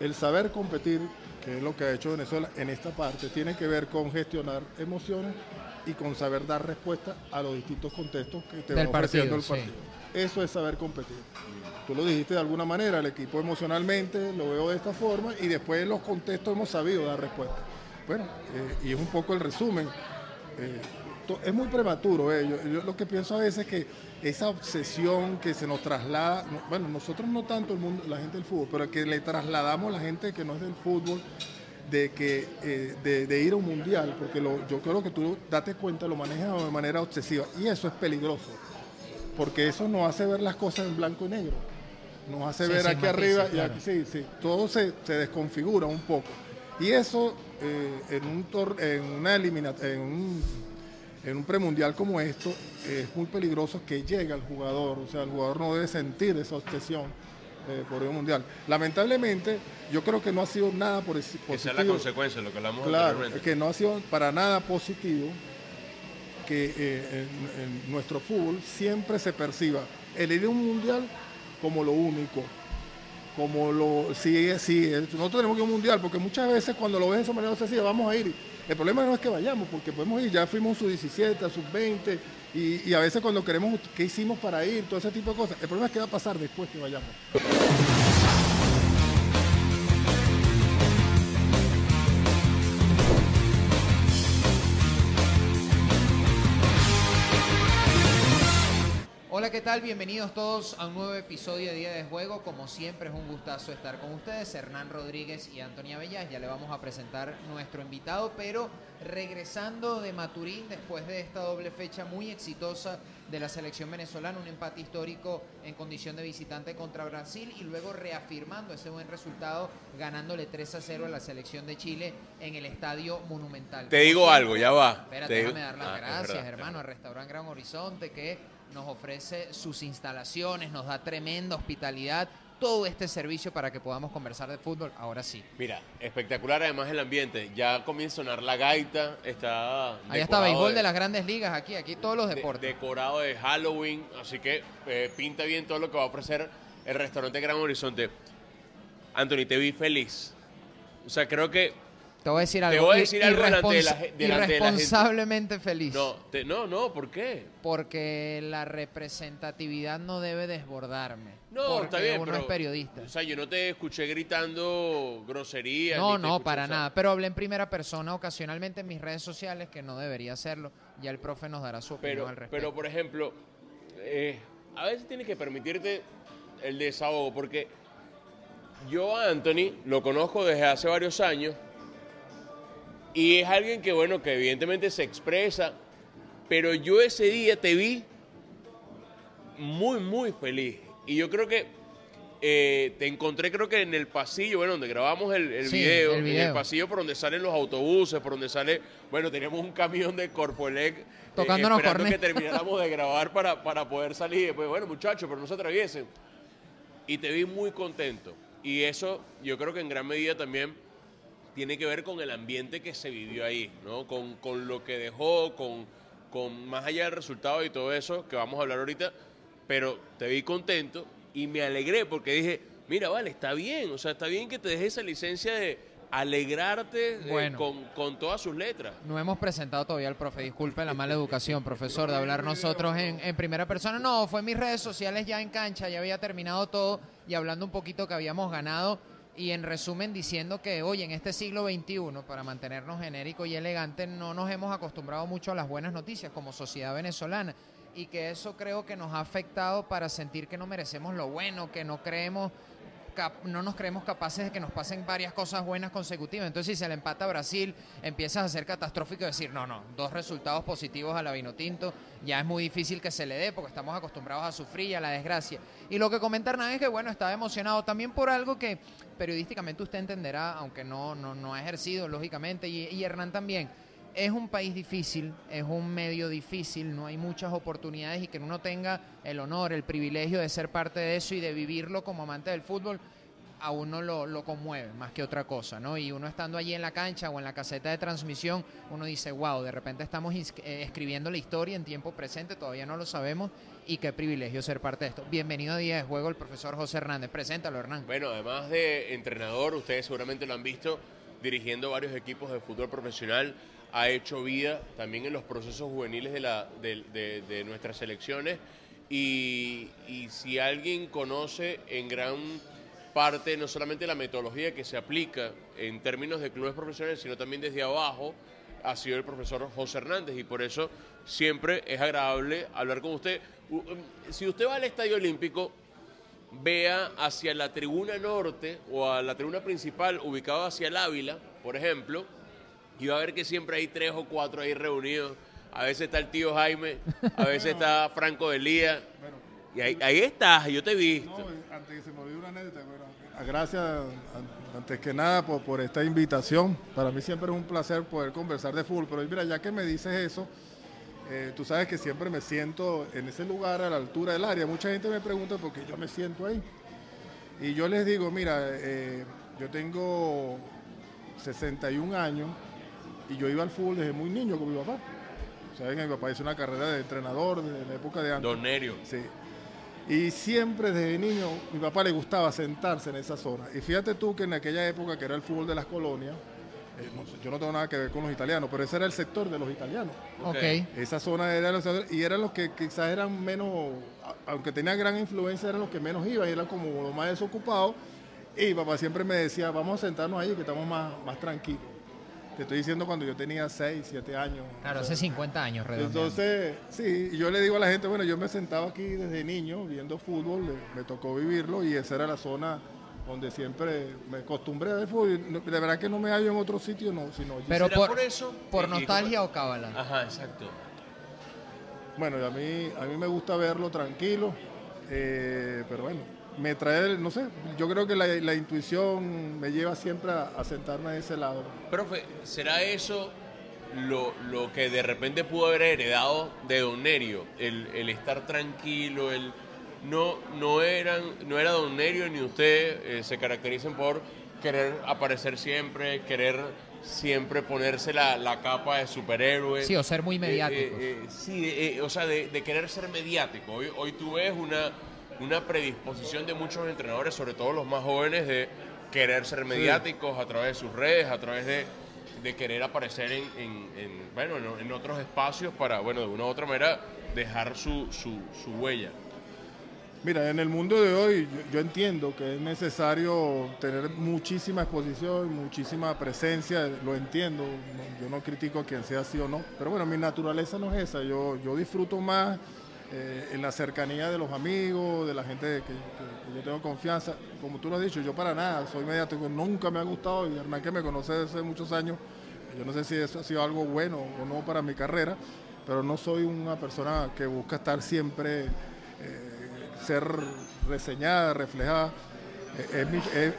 el saber competir, que es lo que ha hecho Venezuela en esta parte, tiene que ver con gestionar emociones y con saber dar respuesta a los distintos contextos que te Del va ofreciendo partido, el partido. Eso es saber competir. Tú lo dijiste de alguna manera, el equipo emocionalmente lo veo de esta forma y después en los contextos hemos sabido dar respuesta. Bueno, eh, y es un poco el resumen. Eh, es muy prematuro. eh. Yo, yo lo que pienso a veces es que esa obsesión que se nos traslada, no- bueno, nosotros no tanto el mundo, la gente del fútbol, pero que le trasladamos a la gente que no es del fútbol, de que eh, de, de ir a un mundial, porque lo- yo creo que tú date cuenta, lo manejas de manera obsesiva y eso es peligroso, porque eso nos hace ver las cosas en blanco y negro, nos hace Sí, ver aquí arriba y aquí sí, sí, todo se, se desconfigura un poco y eso eh, en un tor- en una en un en un premundial como esto es muy peligroso que llegue al jugador, o sea, el jugador no debe sentir esa obsesión eh, por un mundial. Lamentablemente, yo creo que no ha sido nada por Que sea la positivo. consecuencia, lo que hablamos Claro, que no ha sido para nada positivo que eh, en, en nuestro fútbol siempre se perciba el ir a un mundial como lo único. Como lo. Sí, sí, eh, nosotros tenemos que ir a un mundial, porque muchas veces cuando lo ves de esa manera obsesiva, vamos a ir. El problema no es que vayamos, porque podemos ir, ya fuimos sub 17, sub 20, y, y a veces cuando queremos qué hicimos para ir, todo ese tipo de cosas. El problema es qué va a pasar después que vayamos. Hola, ¿qué tal? Bienvenidos todos a un nuevo episodio de Día de Juego. Como siempre es un gustazo estar con ustedes, Hernán Rodríguez y Antonia Bellas. Ya le vamos a presentar nuestro invitado, pero regresando de Maturín después de esta doble fecha muy exitosa de la selección venezolana, un empate histórico en condición de visitante contra Brasil y luego reafirmando ese buen resultado ganándole 3 a 0 a la selección de Chile en el Estadio Monumental. Te digo algo, ya va. Espérate, Te digo- déjame dar las Ah, gracias, verdad, hermano, al restaurante Gran Horizonte que nos ofrece sus instalaciones, nos da tremenda hospitalidad, todo este servicio para que podamos conversar de fútbol. Ahora sí. Mira, espectacular además el ambiente. Ya comienza a sonar la gaita, está Allá está béisbol de las grandes ligas, aquí, aquí todos los de- deportes. decorado de Halloween, así que eh, pinta bien todo lo que va a ofrecer el restaurante Gran Horizonte. Anthony, te vi feliz. O sea, creo que Te voy a decir Te algo. voy a ir- decir algo delante de la delante de la gente. irresponsablemente feliz. no, te- no, no, ¿por qué? Porque la representatividad no debe desbordarme. No, porque está bien, uno pero es periodista. O sea, yo no te escuché gritando groserías. No, te no, escuché- para o sea, nada. Pero hablé en primera persona ocasionalmente en mis redes sociales, que no debería hacerlo. Ya el profe nos dará su opinión Pero, al respecto. pero por ejemplo, eh, a veces tienes que permitirte el desahogo, porque yo a Anthony lo conozco desde hace varios años y es alguien que, bueno, que evidentemente se expresa, pero yo ese día te vi muy, muy feliz. Y yo creo que eh, te encontré, creo que en el pasillo, bueno, donde grabamos el, el Sí, video, el en el pasillo por donde salen los autobuses, por donde sale, bueno, teníamos un camión de Corpoelec eh, Tocándonos esperando que termináramos de grabar para, para poder salir. Y después, bueno, muchachos, pero no se atraviesen. Y te vi muy contento. Y eso yo creo que en gran medida también tiene que ver con el ambiente que se vivió ahí, ¿no? Con, con lo que dejó, con, con más allá del resultado y todo eso que vamos a hablar ahorita, pero te vi contento y me alegré porque dije, mira, vale, está bien, o sea, está bien que te dejes esa licencia de alegrarte eh, con, con todas sus letras. No hemos presentado todavía al profe, disculpe la mala educación, profesor, de hablar nosotros en, en primera persona. No, fue en mis redes sociales ya en cancha, ya había terminado todo y hablando un poquito que habíamos ganado y en resumen diciendo que hoy en este siglo XXI, para mantenernos genérico y elegante, no nos hemos acostumbrado mucho a las buenas noticias como sociedad venezolana. Y que eso creo que nos ha afectado para sentir que no merecemos lo bueno, que no creemos no nos creemos capaces de que nos pasen varias cosas buenas consecutivas. Entonces, si se le empata a Brasil, empiezas a ser catastrófico y decir, no, no, dos resultados positivos a la Vinotinto, ya es muy difícil que se le dé porque estamos acostumbrados a sufrir y a la desgracia. Y lo que comenta Hernán es que, bueno, estaba emocionado también por algo que periodísticamente usted entenderá, aunque no, no, no ha ejercido, lógicamente, y, y Hernán también. Es un país difícil, es un medio difícil, no hay muchas oportunidades y que uno tenga el honor, el privilegio de ser parte de eso y de vivirlo como amante del fútbol, a uno lo, lo, conmueve más que otra cosa, ¿no? Y uno estando allí en la cancha o en la caseta de transmisión, uno dice, wow, de repente estamos eh, escribiendo la historia en tiempo presente, todavía no lo sabemos, y qué privilegio ser parte de esto. Bienvenido a Día de Juego el profesor José Hernández. Preséntalo, Hernán. Bueno, además de entrenador, ustedes seguramente lo han visto dirigiendo varios equipos de fútbol profesional, ha hecho vida también en los procesos juveniles de, la, de, nuestras selecciones. Y, y si alguien conoce en gran parte no solamente la metodología que se aplica en términos de clubes profesionales, sino también desde abajo, ha sido el profesor José Hernández. Y por eso siempre es agradable hablar con usted. Um, si usted va al Estadio Olímpico, vea hacia la tribuna norte o a la tribuna principal ubicada hacia el Ávila, por ejemplo, y va a ver que siempre hay tres o cuatro ahí reunidos. A veces está el tío Jaime, a veces está Franco Delía. Y ahí, ahí estás, yo te he visto. No, antes que se me olvide una anécdota, gracias antes que nada por, por, esta invitación. Para mí siempre es un placer poder conversar de fútbol, pero mira, ya que me dices eso, eh, tú sabes que siempre me siento en ese lugar a la altura del área. Mucha gente me pregunta por qué yo me siento ahí. Y yo les digo, mira, eh, yo tengo 61 años y yo iba al fútbol desde muy niño con mi papá. Saben, mi papá hizo una carrera de entrenador de la época de antes. Don Nerio. Sí. Y siempre desde niño mi papá le gustaba sentarse en esa zona. Y fíjate tú que en aquella época que era el fútbol de las colonias, eh, yo no tengo nada que ver con los italianos, pero ese era el sector de los italianos. Okay. Esa zona era los y eran los que quizás eran menos, aunque tenían gran influencia, eran los que menos iban, y eran como los más desocupados. Y papá siempre me decía, vamos a sentarnos ahí que estamos más, más tranquilos. Te estoy diciendo cuando yo tenía 6, 7 años. Claro, hace 50 años, redondeando. Entonces, sí, yo le digo a la gente, bueno, yo me sentaba aquí desde niño viendo fútbol, me tocó vivirlo y esa era la zona donde siempre me acostumbré a ver fútbol. De verdad que no me hallo en otro sitio, no. Sino Pero por, eso? ¿Por nostalgia o cábala? Ajá, exacto. Bueno, a mí, a mí me gusta verlo tranquilo, eh, pero bueno, me trae, no sé, yo creo que la, intuición me lleva siempre a, sentarme a ese lado. Profe, ¿será eso lo, lo, que de repente pudo haber heredado de Don Nerio? El, el estar tranquilo, el no, no, eran, no era Don Nerio ni usted eh, se caracterizan por querer aparecer siempre, querer siempre ponerse la, la capa de superhéroe. Sí, o ser muy mediático. Eh, eh, sí, o sea, de, querer ser mediático. Hoy, hoy tú ves una, una predisposición de muchos entrenadores, sobre todo los más jóvenes, de querer ser mediáticos a través de sus redes, a través de, de querer aparecer en, en, bueno, en, otros espacios para, bueno, de una u otra manera, dejar su, su, su huella. Mira, en el mundo de hoy yo, entiendo que es necesario tener muchísima exposición, muchísima presencia, lo entiendo, yo no critico a quien sea así o no, pero bueno, mi naturaleza no es esa, yo, yo disfruto más eh, en la cercanía de los amigos, de la gente que, yo tengo confianza. Como tú lo has dicho, yo para nada soy mediático, nunca me ha gustado y Hernán que me conoce desde hace muchos años, yo no sé si eso ha sido algo bueno o no para mi carrera, pero no soy una persona que busca estar siempre... Eh, ser reseñada, reflejada. Eh,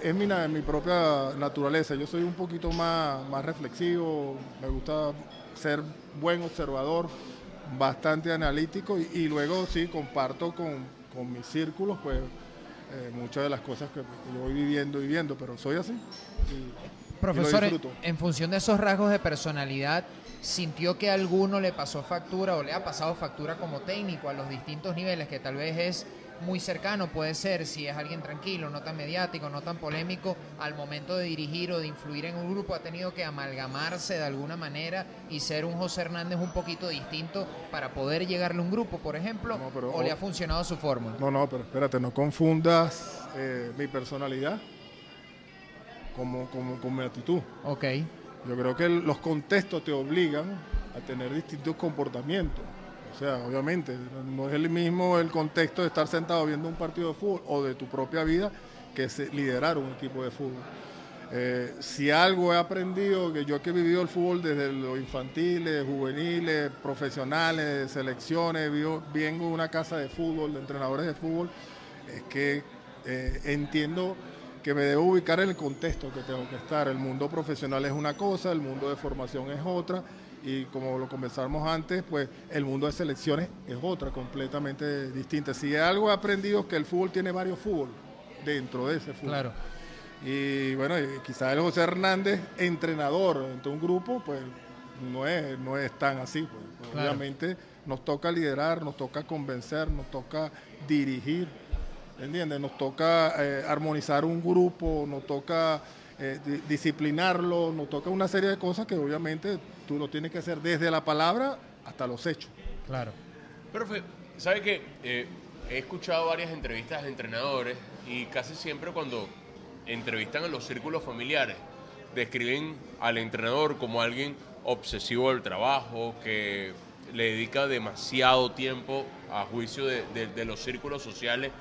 es, mi, es, mi, propia naturaleza. Yo soy un poquito más, más reflexivo, me gusta ser buen observador, bastante analítico y, luego sí comparto con, con mis círculos pues eh, muchas de las cosas que, yo voy viviendo y viendo, pero soy así. Profesor, en función de esos rasgos de personalidad, ¿sintió que a alguno le pasó factura o le ha pasado factura como técnico a los distintos niveles, que tal vez es muy cercano, puede ser si es alguien tranquilo, no tan mediático, no tan polémico, al momento de dirigir o de influir en un grupo ha tenido que amalgamarse de alguna manera y ser un José Hernández un poquito distinto para poder llegarle a un grupo, por ejemplo, o le ha funcionado su fórmula. No, no, pero espérate, no confundas eh, mi personalidad como, como, con mi actitud. Ok. Yo creo que los contextos te obligan a tener distintos comportamientos. O sea, obviamente, no es el mismo el contexto de estar sentado viendo un partido de fútbol o de tu propia vida que liderar un equipo de fútbol. Eh, si algo he aprendido, que yo que he vivido el fútbol desde los infantiles, juveniles, profesionales, selecciones, vivo, vengo de una casa de fútbol, de entrenadores de fútbol, es que eh, entiendo que me debo ubicar en el contexto que tengo que estar. El mundo profesional es una cosa, el mundo de formación es otra y como lo conversamos antes, pues el mundo de selecciones es otra completamente distinta. Si algo he aprendido es que el fútbol tiene varios fútbol dentro de ese fútbol. Claro. Y bueno, quizás el José Hernández, entrenador entre un grupo, pues no es, no es tan así. Pues. Obviamente nos toca liderar, nos toca convencer, nos toca dirigir, ¿entiendes? Nos toca eh, armonizar un grupo, nos toca eh, disciplinarlo, nos toca una serie de cosas que obviamente tú lo tienes que hacer desde la palabra hasta los hechos. Claro. Profe, ¿sabe que eh, he escuchado varias entrevistas de entrenadores y casi siempre cuando entrevistan a los círculos familiares describen al entrenador como alguien obsesivo del trabajo, que le dedica demasiado tiempo a juicio de, los círculos sociales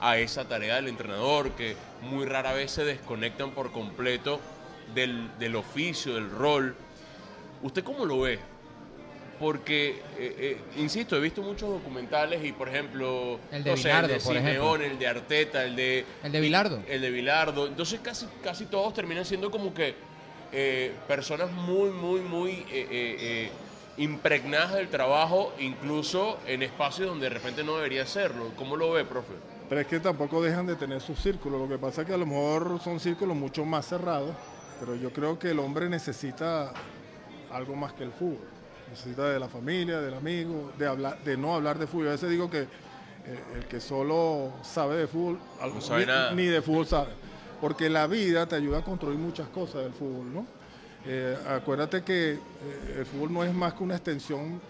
a esa tarea del entrenador, que muy rara vez se desconectan por completo del, del oficio, del rol. ¿Usted cómo lo ve? Porque, eh, eh, insisto, he visto muchos documentales y, por ejemplo, el de Bilardo, el de Simeone, el de Arteta, el de... El de Bilardo. El de Bilardo. Entonces casi, casi todos terminan siendo como que eh, personas muy, muy, muy impregnadas del trabajo, incluso en espacios donde de repente no debería serlo. ¿Cómo lo ve, profe? Pero es que tampoco dejan de tener sus círculos. Lo que pasa es que a lo mejor son círculos mucho más cerrados, pero yo creo que el hombre necesita algo más que el fútbol. Necesita de la familia, del amigo, de, hablar, de no hablar de fútbol. A veces digo que eh, el que solo sabe de fútbol, ni, de fútbol sabe. Porque la vida te ayuda a construir muchas cosas del fútbol, ¿no? Eh, acuérdate que eh, el fútbol no es más que una extensión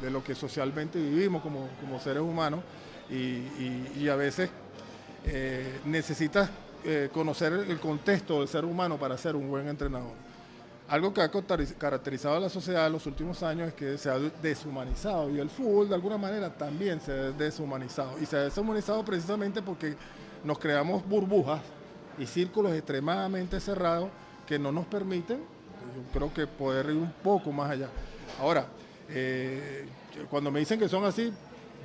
de lo que socialmente vivimos como, seres humanos y, a veces necesitas conocer el contexto del ser humano para ser un buen entrenador. Algo que ha caracterizado a la sociedad en los últimos años es que se ha deshumanizado y el fútbol de alguna manera también se ha deshumanizado. Y se ha deshumanizado precisamente porque nos creamos burbujas y círculos extremadamente cerrados que no nos permiten, yo creo que poder ir un poco más allá. Ahora, eh, cuando me dicen que son así,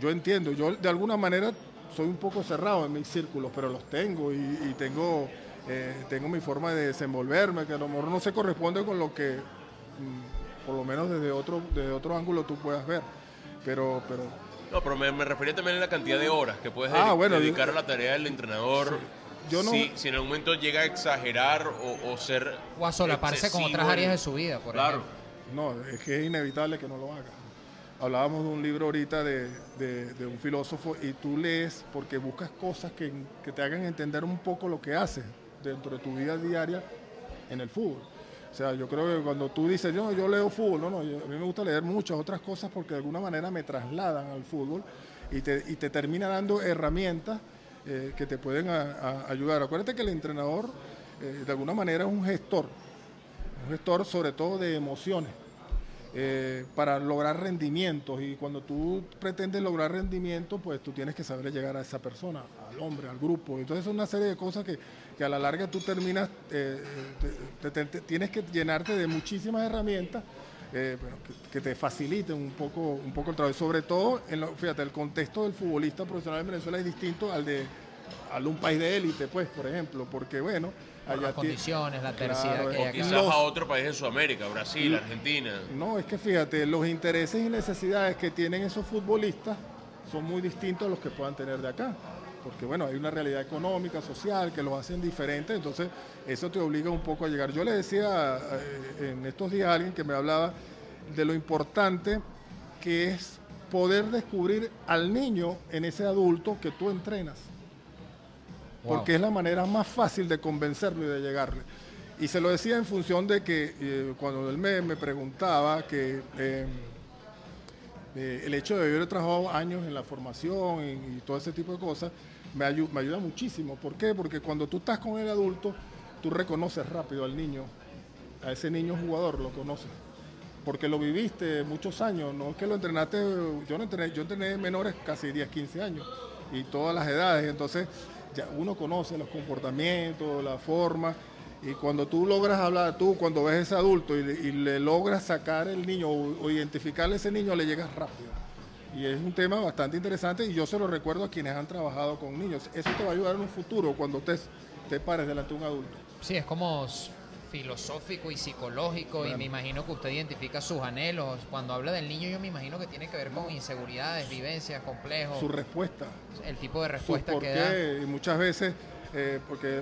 yo entiendo, yo de alguna manera soy un poco cerrado en mis círculos, pero los tengo y tengo eh, tengo mi forma de desenvolverme, que a lo mejor no se corresponde con lo que, mm, por lo menos desde otro, desde otro ángulo tú puedas ver. Pero, pero no, pero me, refería también a la cantidad de horas que puedes ah, dedicar a la tarea del entrenador. Yo no, si, en algún momento llega a exagerar o, ser. O a solaparse con otras áreas de su vida, por claro. No, es que es inevitable que no lo haga. Hablábamos de un libro ahorita de, de, un filósofo y tú lees porque buscas cosas que, que, te hagan entender un poco lo que haces dentro de tu vida diaria en el fútbol. O sea, yo creo que cuando tú dices, yo, yo leo fútbol, no, no, a mí me gusta leer muchas otras cosas porque de alguna manera me trasladan al fútbol y te, y te termina dando herramientas eh, que te pueden ayudar. Acuérdate que el entrenador eh, de alguna manera es un gestor, un gestor sobre todo de emociones. Eh, para lograr rendimientos y cuando tú pretendes lograr rendimientos pues tú tienes que saber llegar a esa persona, al hombre, al grupo. Entonces es una serie de cosas que, que a la larga tú terminas, eh, tienes que llenarte de muchísimas herramientas eh, que, te faciliten un poco, un poco el trabajo. Sobre todo, en fíjate, el contexto del futbolista profesional en Venezuela es distinto al de, al un país de élite, pues, por ejemplo, porque bueno, las condiciones, la tercera que hay quizás a otro país en Sudamérica, Brasil, Argentina. No, es que fíjate, los intereses y necesidades que tienen esos futbolistas son muy distintos a los que puedan tener de acá. Porque bueno, hay una realidad económica, social, que los hacen diferentes, entonces eso te obliga un poco a llegar. Yo le decía eh, en estos días a alguien que me hablaba de lo importante que es poder descubrir al niño en ese adulto que tú entrenas porque es la manera más fácil de convencerlo y de llegarle. Y se lo decía en función de que eh, cuando él me, preguntaba que eh, eh, el hecho de haber trabajado años en la formación y, todo ese tipo de cosas me, me ayuda muchísimo. ¿Por qué? Porque cuando tú estás con el adulto, tú reconoces rápido al niño, a ese niño jugador, lo conoces porque lo viviste muchos años, no es que lo entrenaste, yo no entrené, yo entrené menores casi 10, 15 años y todas las edades, entonces ya uno conoce los comportamientos, la forma, y cuando tú logras hablar, tú cuando ves a ese adulto y le, logras sacar el niño o, identificarle a ese niño, le llegas rápido. Y es un tema bastante interesante y yo se lo recuerdo a quienes han trabajado con niños. Eso te va a ayudar en un futuro cuando te, te pares delante de un adulto. Sí, es como filosófico y psicológico y me imagino que usted identifica sus anhelos. Cuando habla del niño yo me imagino que tiene que ver con inseguridades, vivencias, complejos. Su respuesta. El tipo de respuesta que da. Y muchas veces, eh, porque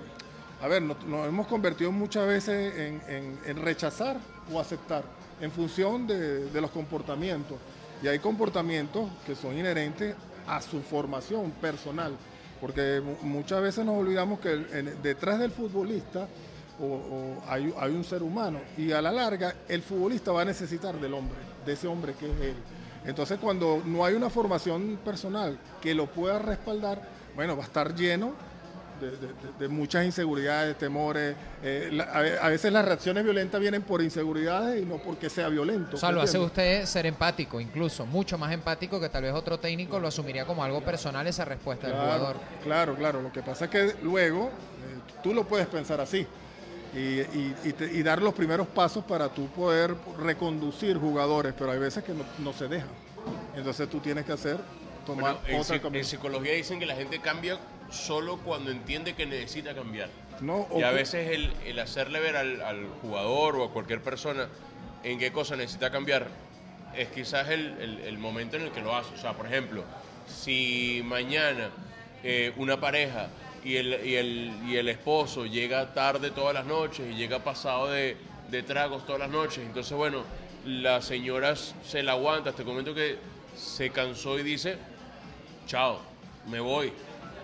a ver, nos, nos hemos convertido muchas veces en, en- en rechazar o aceptar en función de, de los comportamientos. Y hay comportamientos que son inherentes a su formación personal, porque mu- muchas veces nos olvidamos que el- detrás del futbolista o, o hay, hay un ser humano y a la larga el futbolista va a necesitar del hombre, de ese hombre que es él. Entonces cuando no hay una formación personal que lo pueda respaldar, bueno, va a estar lleno de, de- de- de muchas inseguridades, temores. eh, la- a, ve- a veces las reacciones violentas vienen por inseguridades y no porque sea violento. O sea, lo hace usted ser empático, incluso mucho más empático que tal vez otro técnico lo asumiría como algo personal esa respuesta del Claro, jugador. claro, claro. Lo que pasa es que luego eh, tú lo puedes pensar así y, y- y te- y dar los primeros pasos para tú poder reconducir jugadores, pero hay veces que no, no se deja. Entonces tú tienes que hacer, tomar Bueno, en, otra camino. en psicología dicen que la gente cambia solo cuando entiende que necesita cambiar. No, Y a veces el, el hacerle ver al, al jugador o a cualquier persona en qué cosa necesita cambiar es quizás el, el- el momento en el que lo hace. O sea, por ejemplo, si mañana eh, una pareja y el, y, el, y el esposo llega tarde todas las noches y llega pasado de, de tragos todas las noches, entonces bueno, la señora se la aguanta hasta el momento que se cansó y dice, chao, me voy.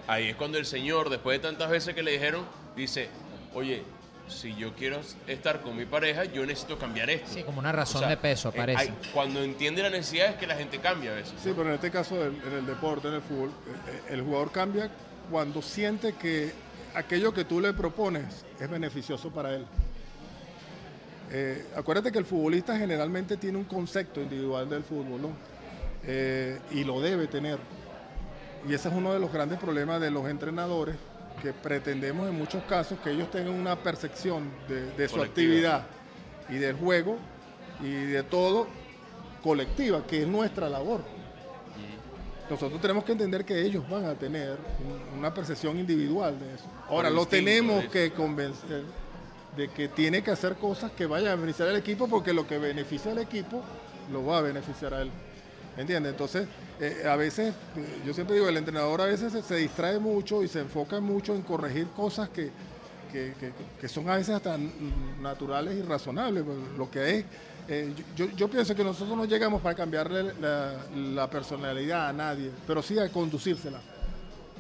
Ahí es cuando el Señor, después de tantas veces que le dijeron, dice, oye, si yo quiero estar con mi pareja, yo necesito cambiar esto. Sí, como una razón O sea, de peso, eh, parece. hay- cuando entiende la necesidad es que la gente cambia a veces. Sí, pero en este caso, en en el deporte, en el fútbol, eh, eh, el jugador cambia cuando siente que aquello que tú le propones es beneficioso para él. Eh, acuérdate que el futbolista generalmente tiene un concepto individual del fútbol, ¿no? Eh, y lo debe tener. Y ese es uno de los grandes problemas de los entrenadores, que pretendemos en muchos casos que ellos tengan una percepción de, de su actividad y del juego y de todo colectiva, que es nuestra labor. Nosotros tenemos que entender que ellos van a tener un- una percepción individual de eso. Ahora, lo tenemos que convencer de que tiene que hacer cosas que vayan a beneficiar al equipo, porque lo que beneficia al equipo lo va a beneficiar a él. ¿Entiendes? Entonces, eh, a veces, eh, yo siempre digo, el entrenador a veces se, se distrae mucho y se enfoca mucho en corregir cosas que, que, que- que son a veces hasta naturales y razonables. pues, Lo que es, eh, yo, yo pienso que nosotros no llegamos para cambiarle la, la personalidad a nadie, pero sí a conducírsela.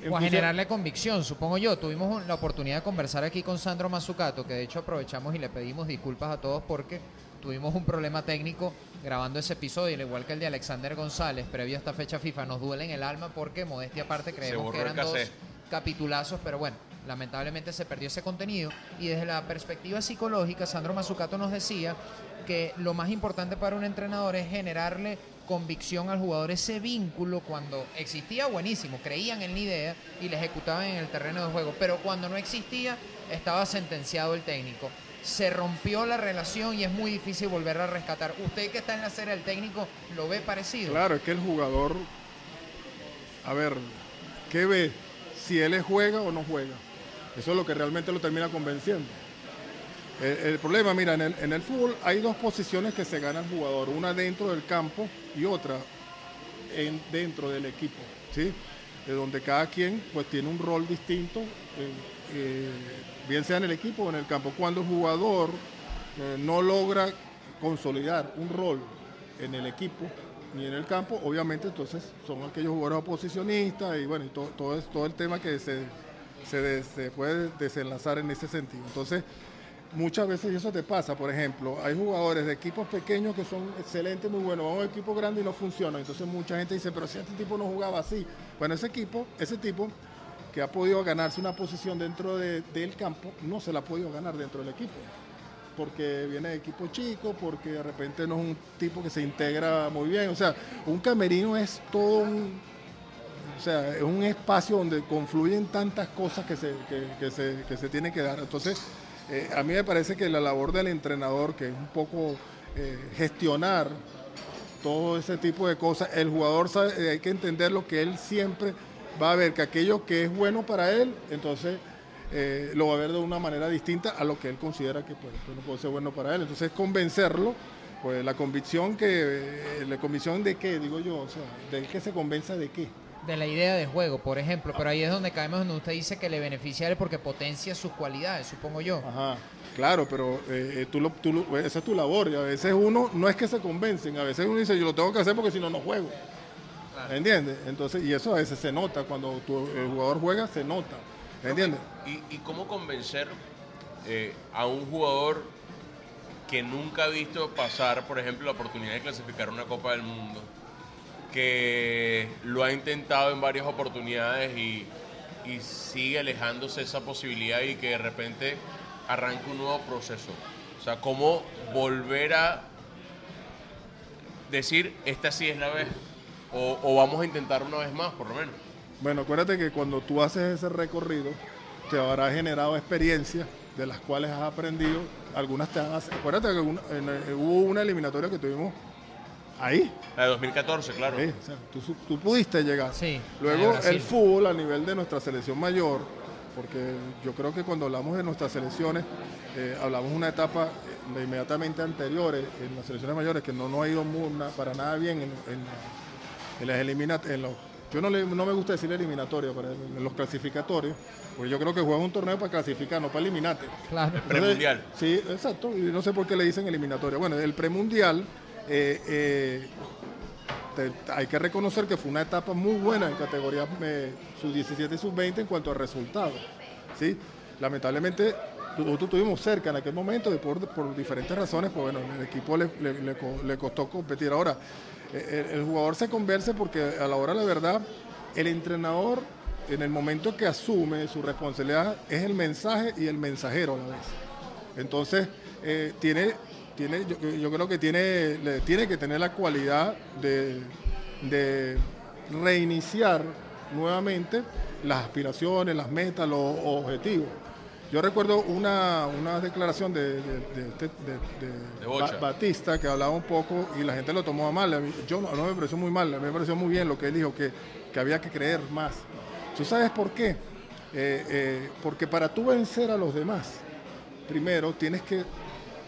O a generarle convicción, supongo yo. Tuvimos la oportunidad de conversar aquí con Sandro Mazzucato, que de hecho aprovechamos y le pedimos disculpas a todos porque tuvimos un problema técnico grabando ese episodio, al igual que el de Alexander González, previo a esta fecha FIFA. Nos duele en el alma porque, modestia aparte, creemos que eran dos capitulazos, pero bueno, lamentablemente se perdió ese contenido. Y desde la perspectiva psicológica, Sandro Mazzucato nos decía que lo más importante para un entrenador es generarle convicción al jugador, ese vínculo cuando existía buenísimo, creían en la idea y la ejecutaban en el terreno de juego, pero cuando no existía estaba sentenciado el técnico. Se rompió la relación y es muy difícil volver a rescatar. Usted que está en la serie del técnico, ¿lo ve parecido? Claro, es que el jugador, a ver, ¿qué ve? Si él juega o no juega. Eso es lo que realmente lo termina convenciendo. El, problema, mira, en el, en fútbol hay dos posiciones que se gana el jugador, una dentro del campo y otra en, dentro del equipo, ¿sí? De donde cada quien pues tiene un rol distinto, eh, eh, bien sea en el equipo o en el campo. Cuando el jugador eh, no logra consolidar un rol en el equipo ni en el campo, obviamente entonces son aquellos jugadores oposicionistas y bueno, y todo, es- todo el tema que se, se, se puede desenlazar en ese sentido. Entonces, muchas veces eso te pasa, por ejemplo, hay jugadores de equipos pequeños que son excelentes, muy buenos, van a un equipo grande y no funciona. Entonces mucha gente dice, pero si este tipo no jugaba así. Bueno, ese equipo, ese tipo que ha podido ganarse una posición dentro de- del campo, no se la ha podido ganar dentro del equipo. Porque viene de equipo chico, porque de repente no es un tipo que se integra muy bien. O sea, un camerino es todo un, o sea, es un espacio donde confluyen tantas cosas que se, que, que se, que se tiene que dar. Entonces, eh, a mí me parece que la labor del entrenador, que es un poco eh, gestionar todo ese tipo de cosas, el jugador sabe- eh, hay que entender lo que él siempre va a ver, que aquello que es bueno para él, entonces lo va a ver de una manera distinta a lo que él considera que, pues, no puede ser bueno para él. Entonces, convencerlo, pues la convicción que, la convicción de qué, digo yo, o sea, de que se convenza de qué, de la idea de juego, por ejemplo, pero ahí es donde caemos donde usted dice que le beneficia a él porque potencia sus cualidades, supongo yo. Ajá, claro, pero eh, eh, tú lo, tú lo- esa es tu labor y a veces uno no es que se convencen, a veces uno dice yo lo tengo que hacer porque si no, no juego. ¿Entiendes? Entonces, y eso a veces se nota, cuando tu- el jugador juega, se nota. ¿Entiendes? ¿Y, y cómo convencer eh, a un jugador que nunca ha visto pasar, por ejemplo, la oportunidad de clasificar una Copa del Mundo, que lo ha intentado en varias oportunidades y, y sigue alejándose esa posibilidad y que de repente arranca un nuevo proceso? O sea, ¿cómo volver a decir, esta sí es la vez? O, vamos a intentar una vez más, por lo menos. Bueno, acuérdate que cuando tú haces ese recorrido, te habrá generado experiencias de las cuales has aprendido. Algunas te han... Acuérdate que eh, hubo una eliminatoria que tuvimos ahí. La de 2014, claro. Sí, o sea, tú, pudiste llegar. Sí, Luego el fútbol a nivel de nuestra selección mayor, porque yo creo que cuando hablamos de nuestras selecciones, eh, hablamos de una etapa eh, de inmediatamente anteriores en las selecciones mayores que no nos ha ido mu- na- para nada bien en, en- en las eliminatorias. Yo no, le- no me gusta decir eliminatoria, pero en los clasificatorios, porque yo creo que juegas un torneo para clasificar, no para eliminarte. Claro. Entonces, Premundial. Sí, exacto. Y no sé por qué le dicen eliminatoria. Bueno, el premundial eh, eh, hay que reconocer que fue una etapa muy buena en categoría eh, sub-17 y sub-20 en cuanto a resultados. ¿sí? Lamentablemente, nosotros estuvimos cerca en aquel momento por, diferentes razones, pues bueno, el equipo le, le- le co- le costó competir. Ahora, eh, el, jugador se converse porque a la hora de la verdad, el entrenador en el momento que asume su responsabilidad es el mensaje y el mensajero a la vez. Entonces, tiene, tiene, yo, yo creo que tiene, le- tiene que tener la cualidad de, de reiniciar nuevamente las aspiraciones, las metas, los objetivos. Yo recuerdo una, una declaración de, de- de este- de- Batista que hablaba un poco y la gente lo tomó a mal. A mí- yo no, no me pareció muy mal, a mí me pareció muy bien lo que él dijo, que, que había que creer más. ¿Tú sabes por qué? Eh, eh, porque para tú vencer a los demás, primero tienes que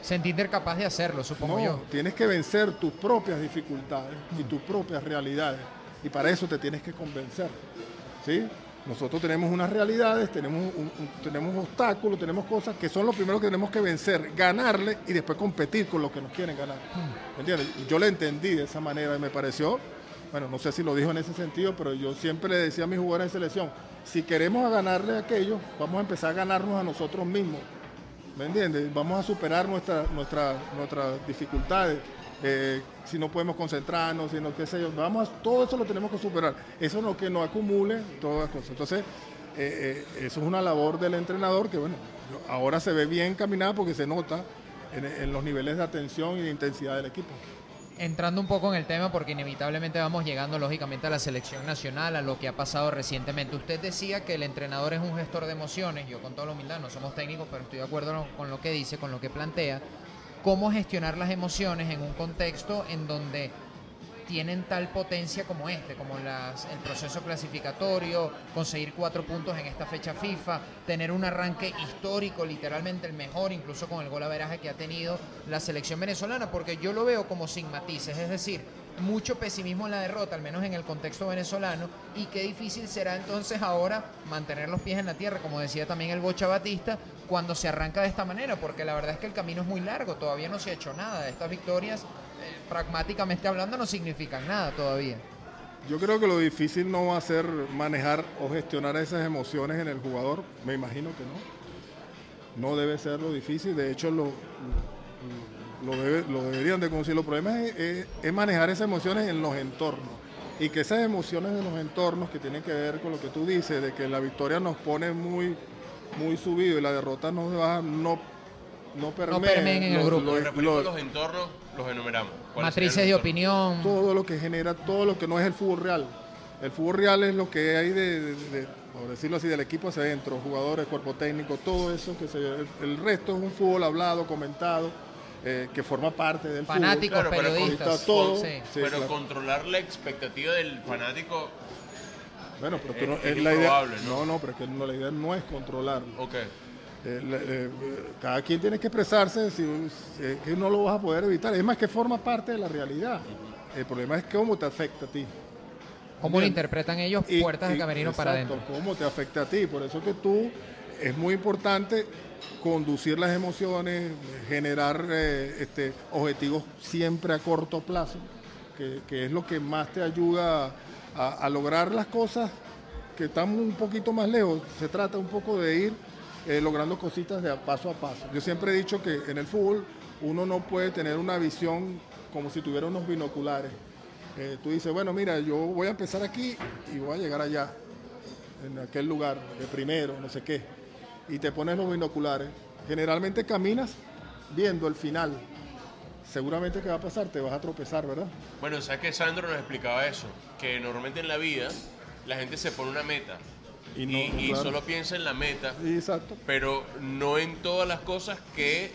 Sentirte capaz de hacerlo, supongo no, yo. tienes que vencer tus propias dificultades y tus propias realidades. Y para eso te tienes que convencer. ¿sí? Nosotros tenemos unas realidades, tenemos, un- un- tenemos obstáculos, tenemos cosas que son los primeros que tenemos que vencer, ganarle y después competir con los que nos quieren ganar. ¿Entiendes? Yo le entendí de esa manera y me pareció, bueno, no sé si lo dijo en ese sentido, pero yo siempre le decía a mis jugadores de selección, si queremos ganarle a aquellos, vamos a empezar a ganarnos a nosotros mismos. ¿Me entiendes? Vamos a superar nuestra, nuestra, nuestras dificultades. Eh, si no podemos concentrarnos, si no, qué sé yo, vamos todo eso lo tenemos que superar. Eso no que no acumule todas las cosas. Entonces, eh, eh, eso es una labor del entrenador que, bueno, ahora se ve bien caminada porque se nota en, en los niveles de atención y de intensidad del equipo. Entrando un poco en el tema, porque inevitablemente vamos llegando lógicamente a la selección nacional, a lo que ha pasado recientemente. Usted decía que el entrenador es un gestor de emociones, yo con toda la humildad, no somos técnicos, pero estoy de acuerdo con lo que dice, con lo que plantea. ¿Cómo gestionar las emociones en un contexto en donde tienen tal potencia como este, como el proceso clasificatorio, conseguir cuatro puntos en esta fecha FIFA, tener un arranque histórico, literalmente el mejor, incluso con el gol averaje que ha tenido la selección venezolana, porque yo lo veo como sin matices, es decir, mucho pesimismo en la derrota, al menos en el contexto venezolano, y qué difícil será entonces ahora mantener los pies en la tierra, como decía también el Bocha Batista, cuando se arranca de esta manera, porque la verdad es que el camino es muy largo, todavía no se ha hecho nada, estas victorias, pragmáticamente hablando, no significan nada todavía. Yo creo que lo difícil no va a ser manejar o gestionar esas emociones en el jugador, me imagino que no. No debe ser lo difícil, de hecho lo, lo, debe- lo deberían de conseguir. Los problemas es, es- es manejar esas emociones en los entornos y que esas emociones en los entornos que tienen que ver con lo que tú dices, de que la victoria nos pone muy, muy subido y la derrota nos baja, no, no permeen, permeen en el lo- grupo. lo- lo- los entornos, los enumeramos. ¿Cuáles Matrices de opinión. todo lo que genera, todo lo que no es el fútbol real. El fútbol real es lo que hay de, de- de- por decirlo así, del equipo hacia adentro, jugadores, cuerpo técnico, todo eso que se el, el resto es un fútbol hablado, comentado, eh, que forma parte del Fanáticos, Claro, pero periodistas. todo- sí. Sí, Pero claro. controlar la expectativa del fanático, fútbol. Bueno, pero tú es- no- es es la idea, ¿no? no, no, pero es que no, la idea no es controlarlo. ok. Eh, eh, cada quien tiene que expresarse, si, si es que no lo vas a poder evitar. Es más que forma parte de la realidad. El problema es cómo te afecta a ti. ¿Cómo lo interpretan ellos Y- puertas de camerino para adentro? ¿Cómo te afecta a ti? Por eso que tú es muy importante conducir las emociones, generar eh, este, objetivos siempre a corto plazo, que, que es lo que más te ayuda a, a lograr las cosas que están un poquito más lejos. Se trata un poco de ir eh, logrando cositas de paso a paso. Yo siempre he dicho que en el fútbol uno no puede tener una visión como si tuviera unos binoculares. Eh, tú dices, bueno, mira, yo voy a empezar aquí y voy a llegar allá, en aquel lugar, de primero, no sé qué. Y te pones los binoculares. Generalmente caminas viendo el final. Seguramente que va a pasar, te vas a tropezar, ¿verdad? Bueno, sabes que Sandro nos explicaba eso, que normalmente en la vida la gente se pone una meta Y y, no, y claro. solo piensa en la meta, exacto. pero no en todas las cosas que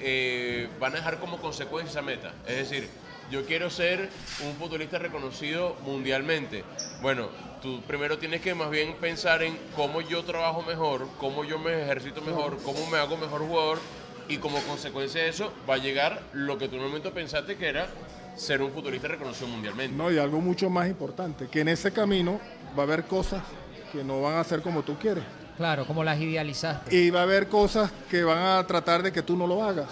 eh, van a dejar como consecuencia esa meta. Es decir, yo quiero ser un futbolista reconocido mundialmente. Bueno, tú primero tienes que más bien pensar en cómo yo trabajo mejor, cómo yo me ejercito mejor, cómo me hago mejor jugador y como consecuencia de eso va a llegar lo que tú en un momento pensaste que era ser un futbolista reconocido mundialmente. No, y algo mucho más importante, que en ese camino va a haber cosas que no van a ser como tú quieres. Claro, como las idealizaste. Y va a haber cosas que van a tratar de que tú no lo hagas.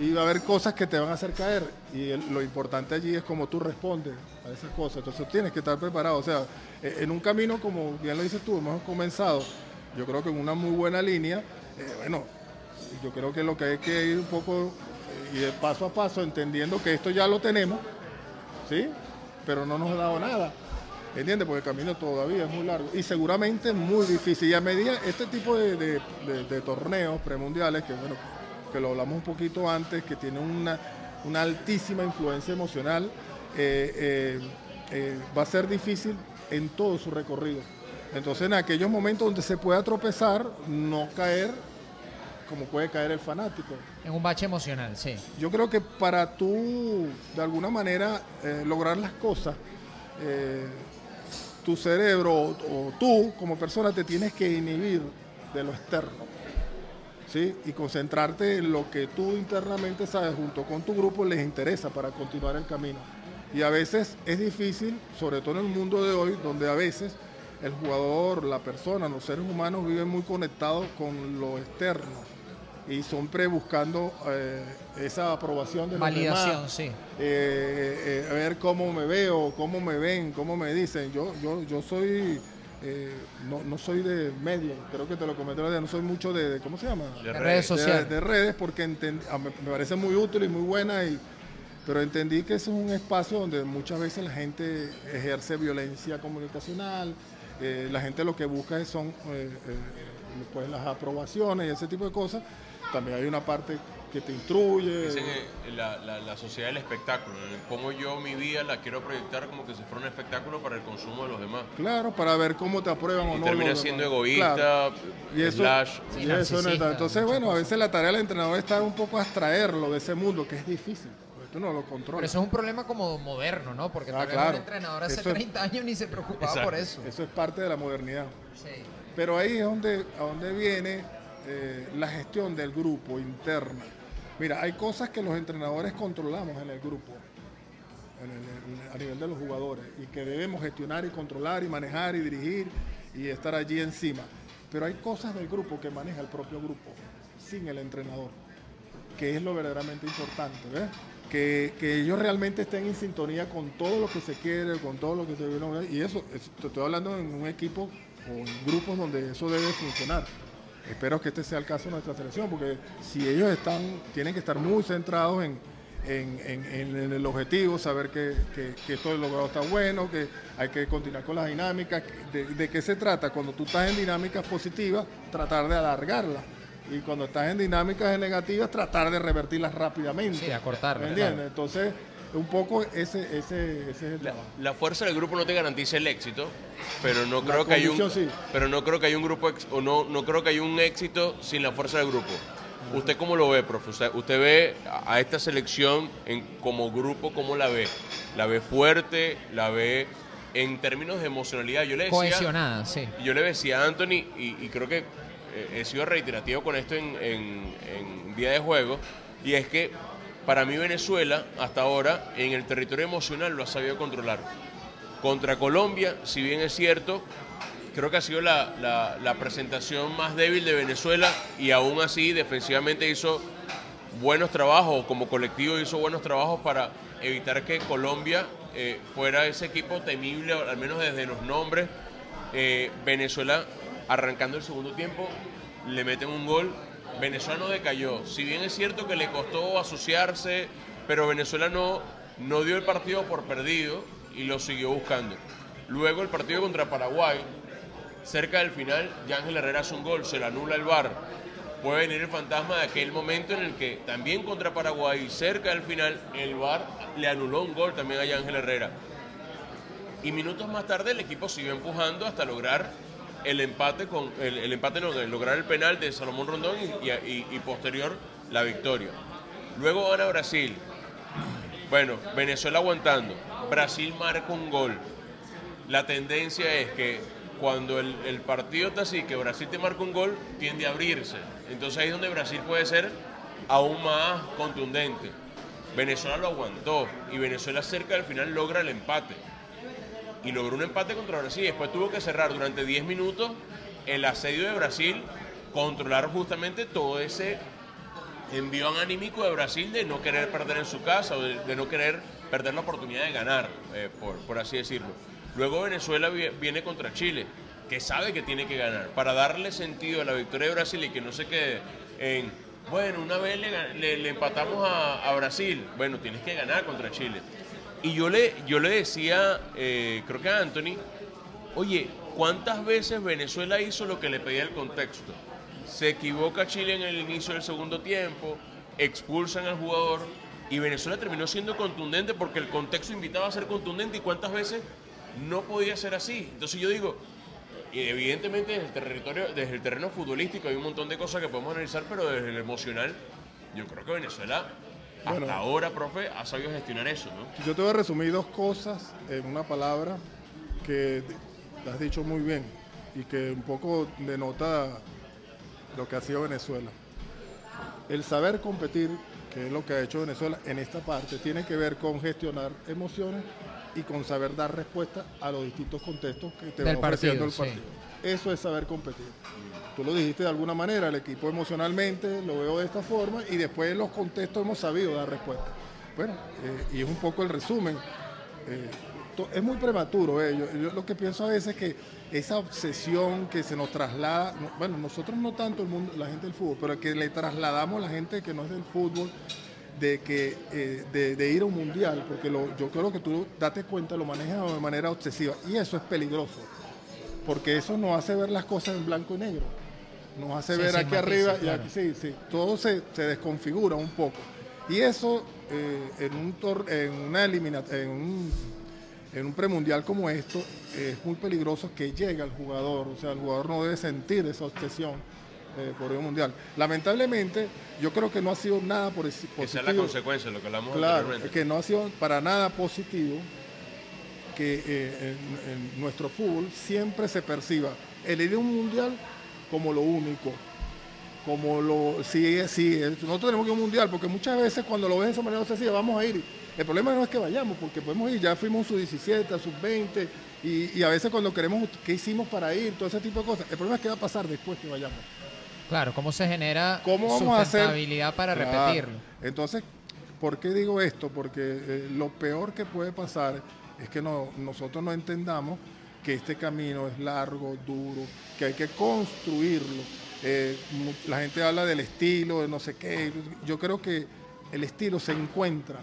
Y va a haber cosas que te van a hacer caer. Y el- lo importante allí es cómo tú respondes a esas cosas. Entonces tienes que estar preparado. O sea, eh, en un camino, como bien lo dices tú, hemos comenzado, yo creo que en una muy buena línea. eh, bueno, yo creo que lo que hay que ir un poco eh, y de paso a paso, entendiendo que esto ya lo tenemos, ¿sí? Pero no nos ha dado nada. ¿Entiendes? Porque el camino todavía es muy largo y seguramente muy difícil. Y a medida, este tipo de, de- de- de torneos premundiales, que bueno, que lo hablamos un poquito antes, que tienen una, una altísima influencia emocional, eh, eh, eh, va a ser difícil en todo su recorrido. Entonces, en aquellos momentos donde se pueda tropezar, no caer como puede caer el fanático. En un bache emocional, sí. Yo creo que para tú, de alguna manera, lograr las cosas, tu cerebro o, tú como persona te tienes que inhibir de lo externo. ¿sí? Y concentrarte en lo que tú internamente sabes junto con tu grupo les interesa para continuar el camino. Y a veces es difícil, sobre todo en el mundo de hoy, donde a veces el jugador, la persona, los seres humanos viven muy conectados con lo externo y siempre buscando eh, esa aprobación de los Validación, demás. sí. Eh, eh, a ver cómo me veo, cómo me ven, cómo me dicen. Yo, yo, yo soy, eh, no, no soy de medios, creo que te lo comenté, no soy mucho de, de- ¿cómo se llama? De De redes. redes de, sociales. de redes porque entend- me, me parece muy útil y muy buena, y, pero entendí que ese es un espacio donde muchas veces la gente ejerce violencia comunicacional, eh, la gente lo que busca es- son eh, eh, pues, las aprobaciones y ese tipo de cosas. También hay una parte que te instruye. Dicen que la, la- la sociedad del espectáculo, cómo yo mi vida la quiero proyectar como que si fuera un espectáculo para el consumo de los demás. Claro, para ver cómo te aprueban o no. termina los siendo demás. egoísta, Claro. Y eso, slash. y eso no está. Entonces, bueno, a veces la tarea del entrenador es estar un poco a abstraerlo de ese mundo, que es difícil. Tú no lo Pero controlas. eso es un problema como moderno, ¿no? Porque Ah, tal vez claro. un entrenador hace Eso es- 30 años ni se preocupaba Exacto. por eso. Eso es parte de la modernidad. Sí. Pero ahí es donde, a donde viene eh, la gestión del grupo interna. Mira, hay cosas que los entrenadores controlamos en el grupo, en el- a nivel de los jugadores, y que debemos gestionar y controlar y manejar y dirigir y estar allí encima. Pero hay cosas del grupo que maneja el propio grupo, sin el entrenador, que es lo verdaderamente importante. Que, que ellos realmente estén en sintonía con todo lo que se quiere, con todo lo que se viene. Y eso, eso te estoy hablando en un equipo o en grupos donde eso debe funcionar. Espero que este sea el caso de nuestra selección, porque si ellos están, tienen que estar muy centrados en, en- en- en- en el objetivo, saber que, que- que esto logrado está bueno, que hay que continuar con las dinámicas. De, de qué se trata? Cuando tú estás en dinámicas positivas, tratar de alargarlas. Y cuando estás en dinámicas negativas, tratar de revertirlas rápidamente. Sí, acortarlas, ¿Me entiendes? claro. Entonces, un poco ese, ese, ese es el La, la fuerza del grupo no te garantiza el éxito, pero no La creo que hay un sí. pero no creo que hay un grupo ex- o no no creo que hay un éxito sin la fuerza del grupo. ¿Usted cómo lo ve, profe? Usted, usted ve a a esta selección en, como grupo, ¿cómo la ve? ¿La ve fuerte? ¿La ve en términos de emocionalidad? Yo le decía, Cohesionada, sí. yo le decía a Anthony, y, y creo que eh, he sido reiterativo con esto en, en- en día de juego, y es que para mí Venezuela, hasta ahora, en el territorio emocional lo ha sabido controlar. Contra Colombia, si bien es cierto, creo que ha sido la, presentación más débil de Venezuela y aún así defensivamente hizo buenos trabajos, como colectivo hizo buenos trabajos para evitar que Colombia eh, fuera ese equipo temible, al menos desde los nombres. Eh, Venezuela arrancando el segundo tiempo, le meten un gol. Venezuela no decayó. Si bien es cierto que le costó asociarse, pero Venezuela no, no dio el partido por perdido y lo siguió buscando. Luego el partido contra Paraguay, cerca del final, Ángel Herrera hace un gol, se le anula el VAR. Puede venir el fantasma de aquel momento en el que también contra Paraguay, cerca del final, el VAR le anuló un gol también a Ángel Herrera. Y minutos más tarde el equipo siguió empujando hasta lograr el empate, con el, el empate no, de lograr el penal de Salomón Rondón y posterior la victoria. Luego gana Brasil. Bueno, Venezuela aguantando. Brasil marca un gol. La tendencia es que cuando el, el partido está así, que Brasil te marca un gol, tiende a abrirse. Entonces ahí es donde Brasil puede ser aún más contundente. Venezuela lo aguantó y Venezuela cerca del final logra el empate. Y logró un empate contra Brasil. Después tuvo que cerrar durante 10 minutos el asedio de Brasil, controlar justamente todo ese envión anímico de Brasil de no querer perder en su casa o de, no querer perder la oportunidad de ganar, eh, por, así decirlo. Luego Venezuela vi- viene contra Chile, que sabe que tiene que ganar, para darle sentido a la victoria de Brasil y que no se quede en, bueno, una vez le, empatamos a Brasil, bueno, tienes que ganar contra Chile. Y yo le, yo le decía, eh, creo que a Anthony, oye, ¿cuántas veces Venezuela hizo lo que le pedía el contexto? Se equivoca Chile en el inicio del segundo tiempo, expulsan al jugador y Venezuela terminó siendo contundente porque el contexto invitaba a ser contundente y cuántas veces no podía ser así. Entonces yo digo, evidentemente desde el territorio, desde el terreno futbolístico hay un montón de cosas que podemos analizar, pero desde el emocional, yo creo que Venezuela hasta Bueno. ahora, profe, ha sabido gestionar eso, ¿no? Yo te voy a resumir dos cosas en una palabra que has dicho muy bien y que un poco denota lo que ha sido Venezuela. El saber competir, que es lo que ha hecho Venezuela en esta parte, tiene que ver con gestionar emociones y con saber dar respuesta a los distintos contextos que te Del va ofreciendo partido, el sí. partido. Eso es saber competir. Tú lo dijiste de alguna manera, el equipo emocionalmente lo veo de esta forma y después en los contextos hemos sabido dar respuesta. Bueno, eh, y es un poco el resumen. Eh, es muy prematuro. eh. Yo, lo que pienso a veces es que esa obsesión que se nos traslada, no- bueno, nosotros no tanto el mundo, la gente del fútbol, pero que le trasladamos a la gente que no es del fútbol, de que eh, de, ir a un mundial, porque yo creo que tú date cuenta, lo manejas de manera obsesiva y eso es peligroso, porque eso nos hace ver las cosas en blanco y negro, nos hace Sí, ver sí, aquí matices, arriba y claro. aquí sí, sí, todo se, se desconfigura un poco y eso eh, en un tor- en una elimina- en un en un premundial como esto es muy peligroso que llegue al jugador, o sea, el jugador no debe sentir esa obsesión eh, por el mundial. Lamentablemente, yo creo que no ha sido nada por ese- Esa es la positivo. consecuencia, lo que hablamos Claro, anteriormente. que no ha sido para nada positivo que eh, en, en nuestro fútbol siempre se perciba el ir a un mundial como lo único. Como lo. Sí, sí, nosotros tenemos que ir a un mundial, porque muchas veces cuando lo ves de esa manera obsesiva, vamos a ir. El problema no es que vayamos, porque podemos ir, ya fuimos sub 17, sub 20, y, y a veces cuando queremos, ¿qué hicimos para ir? Todo ese tipo de cosas. El problema es qué va a pasar después que vayamos. Claro, ¿cómo se genera ¿Cómo vamos a hacer? sustentabilidad para Claro. repetirlo? Entonces, ¿por qué digo esto? Porque eh, lo peor que puede pasar es que no- nosotros no entendamos que este camino es largo, duro, que hay que construirlo. Eh, la gente habla del estilo, de no sé qué. Yo creo que el estilo se encuentra.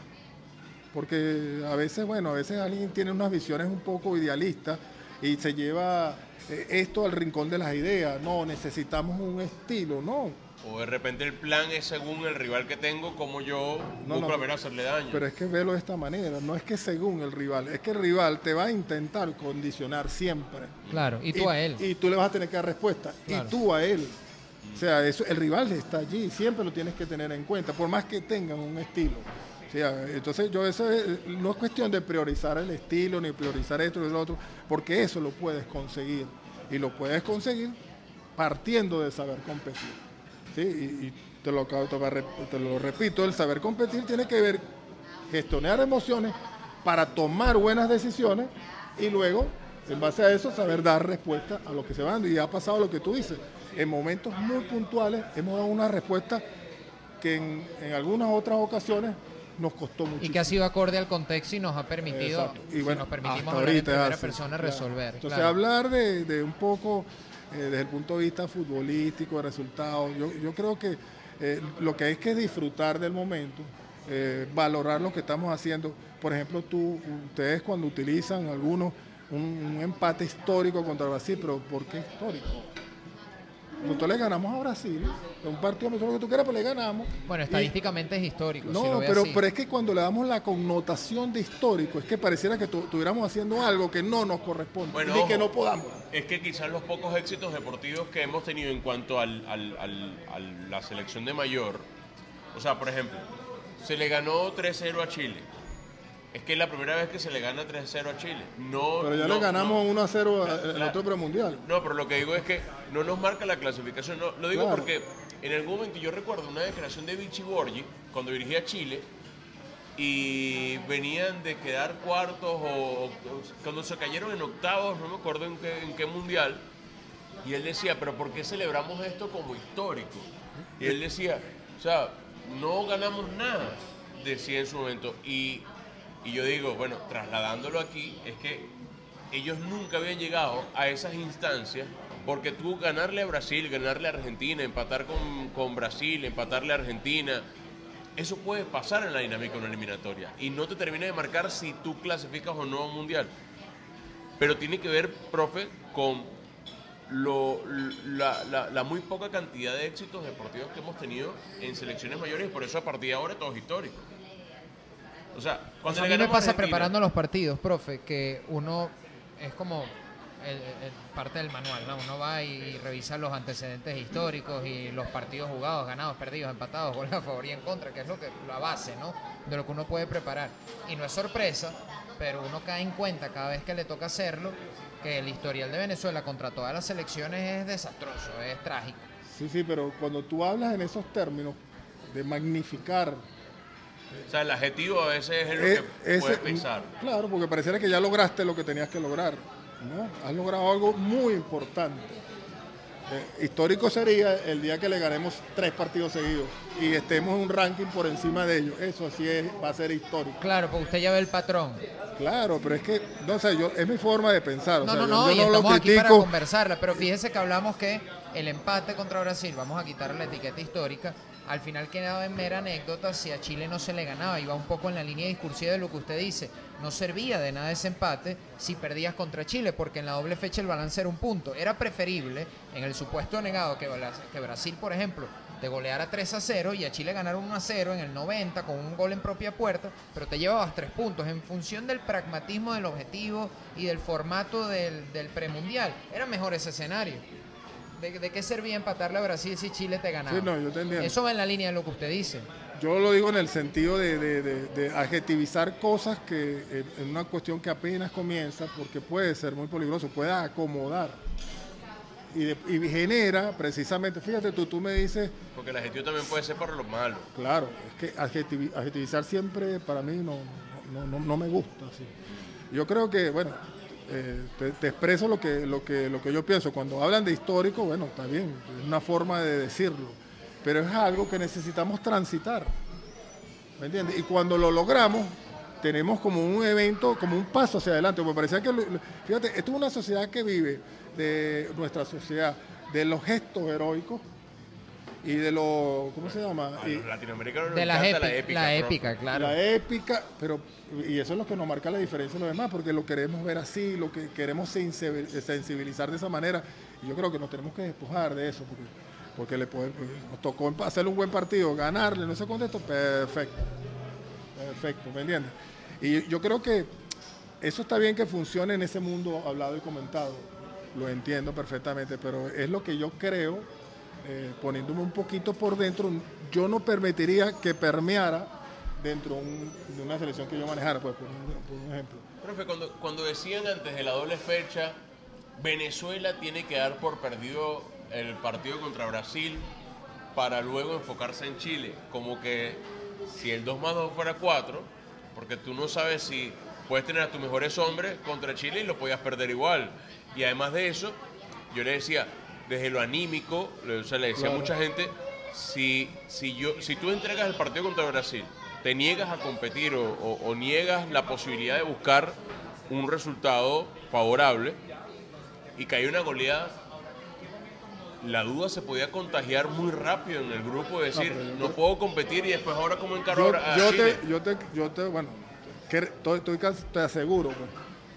Porque a veces, bueno, a veces alguien tiene unas visiones un poco idealistas y se lleva eh, esto al rincón de las ideas. No, necesitamos un estilo, no. O de repente el plan es según el rival que tengo, como yo No, busco no, a ver hacerle daño. Pero es que velo de esta manera, no es que según el rival, es que el rival te va a intentar condicionar siempre. Claro, y tú a él. Y tú le vas a tener que dar respuesta, Claro. y tú a él. O sea, eso, el rival está allí, siempre lo tienes que tener en cuenta, por más que tengan un estilo. O sea, entonces yo eso es- no es cuestión de priorizar el estilo, ni priorizar esto ni lo otro, porque eso lo puedes conseguir. Y lo puedes conseguir partiendo de saber competir. ¿Sí? Y, y te, lo, te lo repito, el saber competir tiene que ver gestionar emociones para tomar buenas decisiones y luego, en base a eso, saber dar respuesta a lo que se va dando. Y ha pasado lo que tú dices. En momentos muy puntuales hemos dado una respuesta que en, en algunas otras ocasiones nos costó mucho. Y que ha sido acorde al contexto y nos ha permitido, Exacto. Y si nos permitimos hablar en ahorita primera persona, claro. resolver. Entonces, claro. hablar de, de un poco eh, desde el punto de vista futbolístico, de resultados, yo, yo creo que eh, lo que hay que disfrutar del momento, eh, valorar lo que estamos haciendo. Por ejemplo, tú, ustedes cuando utilizan algunos un, un empate histórico contra Brasil, pero ¿por qué histórico? Nosotros le ganamos a Brasil, un partido nosotros lo que tú quieras, pero le ganamos. Bueno, Y- estadísticamente es histórico. si no, lo pero, así. pero es que cuando le damos la connotación de histórico, es que pareciera que tu- estuviéramos haciendo algo que no nos corresponde, Bueno, ni que no podamos. Es que quizás los pocos éxitos deportivos que hemos tenido en cuanto al, al- al- a la selección de mayor, o sea, por ejemplo, se le ganó 3-0 a Chile. Es que es la primera vez que se le gana 3-0 a Chile. No, Pero ya no, le ganamos no. 1 a 0 Claro, en el claro. otro premundial. No, pero lo que digo es que no nos marca la clasificación. No, lo digo Claro. porque en algún momento yo recuerdo una declaración de Vichy Borgi cuando dirigía Chile y venían de quedar cuartos o, o cuando se cayeron en octavos, no me acuerdo en qué, en qué mundial, y él decía, pero ¿por qué celebramos esto como histórico? Y él decía, o sea, no ganamos nada, decía en su momento. Y, y yo digo, bueno, trasladándolo aquí, es que ellos nunca habían llegado a esas instancias, porque tú ganarle a Brasil, ganarle a Argentina, empatar con, con Brasil, empatarle a Argentina, eso puede pasar en la dinámica de una eliminatoria y no te termina de marcar si tú clasificas o no a un mundial. Pero tiene que ver, profe, con la- la muy poca cantidad de éxitos deportivos que hemos tenido en selecciones mayores y por eso a partir de ahora todo es histórico. O sea, O cuando sea, a mí me pasa Argentina- preparando los partidos, profe, que uno es como el- el- parte del manual, ¿no? Uno va y revisa los antecedentes históricos y los partidos jugados, ganados, perdidos, empatados, goles a favor y en contra, que es lo que la base, ¿no? De lo que uno puede preparar. Y no es sorpresa, pero uno cae en cuenta cada vez que le toca hacerlo que el historial de Venezuela contra todas las selecciones es desastroso, es trágico. Sí, sí, pero cuando tú hablas en esos términos de magnificar, O sea, el adjetivo a veces es lo eh, que puede ese- pensar. claro, porque pareciera que ya lograste lo que tenías que lograr, ¿no? Has logrado algo muy importante. Eh, histórico sería el día que le ganemos tres partidos seguidos y estemos en un ranking por encima de ellos. Eso sí es, va a ser histórico. Claro, porque usted ya ve el patrón. Claro, pero es que, no sé, yo, es mi forma de pensar. o No, sea, no, yo- no, yo y lo estamos aquí para conversarla, pero fíjese que hablamos que el empate contra Brasil, vamos a quitar la etiqueta histórica, al final quedaba en mera anécdota si a Chile no se le ganaba, iba un poco en la línea discursiva de lo que usted dice, no servía de nada ese empate si perdías contra Chile, porque en la doble fecha el balance era un punto, era preferible en el supuesto negado que, Brasil, por ejemplo, te goleara 3 a 0 y a Chile ganar 1 a 0 en el 90 con un gol en propia puerta, pero te llevabas tres puntos en función del pragmatismo del objetivo y del formato del premundial. Era mejor ese escenario. ¿De, de qué servía empatarle a Brasil si Chile te ganaba? Sí, no, yo te entiendo. Eso va en la línea de lo que usted dice. Yo lo digo en el sentido de, de- de- de adjetivizar cosas que eh, en una cuestión que apenas comienza, porque puede ser muy peligroso, puede acomodar. Y, de- y genera precisamente, fíjate tú, tú me dices, Porque el adjetivo también puede ser para lo malo. claro, es que adjetivi- adjetivizar siempre para mí no, no, no- no me gusta. Yo creo que, bueno, eh, te, te expreso lo que, lo, que, lo que yo pienso. Cuando hablan de histórico, bueno, está bien, es una forma de decirlo, pero es algo que necesitamos transitar. ¿Me entiendes? Y cuando lo logramos, tenemos como un evento, como un paso hacia adelante. Me parecía que, fíjate, esto es una sociedad que vive de nuestra sociedad, de los gestos heroicos y de los, ¿cómo se llama? A Y- los latinoamericanos nos De la encanta épica, la profe. épica, claro. la épica, pero y eso es lo que nos marca la diferencia de los demás, porque lo queremos ver así, lo que queremos sensibil- sensibilizar de esa manera. Y yo creo que nos tenemos que despojar de eso, porque, porque le podemos- nos tocó hacer un buen partido, ganarle, no sé contexto, perfecto. Perfecto, ¿me entiendes? Y yo creo que eso está bien que funcione en ese mundo hablado y comentado, lo entiendo perfectamente, pero es lo que yo creo, eh, poniéndome un poquito por dentro, yo no permitiría que permeara dentro de una selección que yo manejara, pues, por un ejemplo. Profe, cuando, cuando decían antes de la doble fecha, Venezuela tiene que dar por perdido el partido contra Brasil para luego enfocarse en Chile, como que si el 2 más 2 fuera 4, porque tú no sabes si puedes tener a tus mejores hombres contra Chile y lo podías perder igual. Y además de eso, yo le decía, desde lo anímico, o sea, le decía a mucha gente, si, si, yo, si tú entregas el partido contra Brasil, te niegas a competir o, o niegas la posibilidad de buscar un resultado favorable y que hay una goleada la duda se podía contagiar muy rápido en el grupo, de decir, no, puedo competir y después ahora como encaro yo, Te, yo, te, yo te, bueno, que, estoy, te aseguro pues,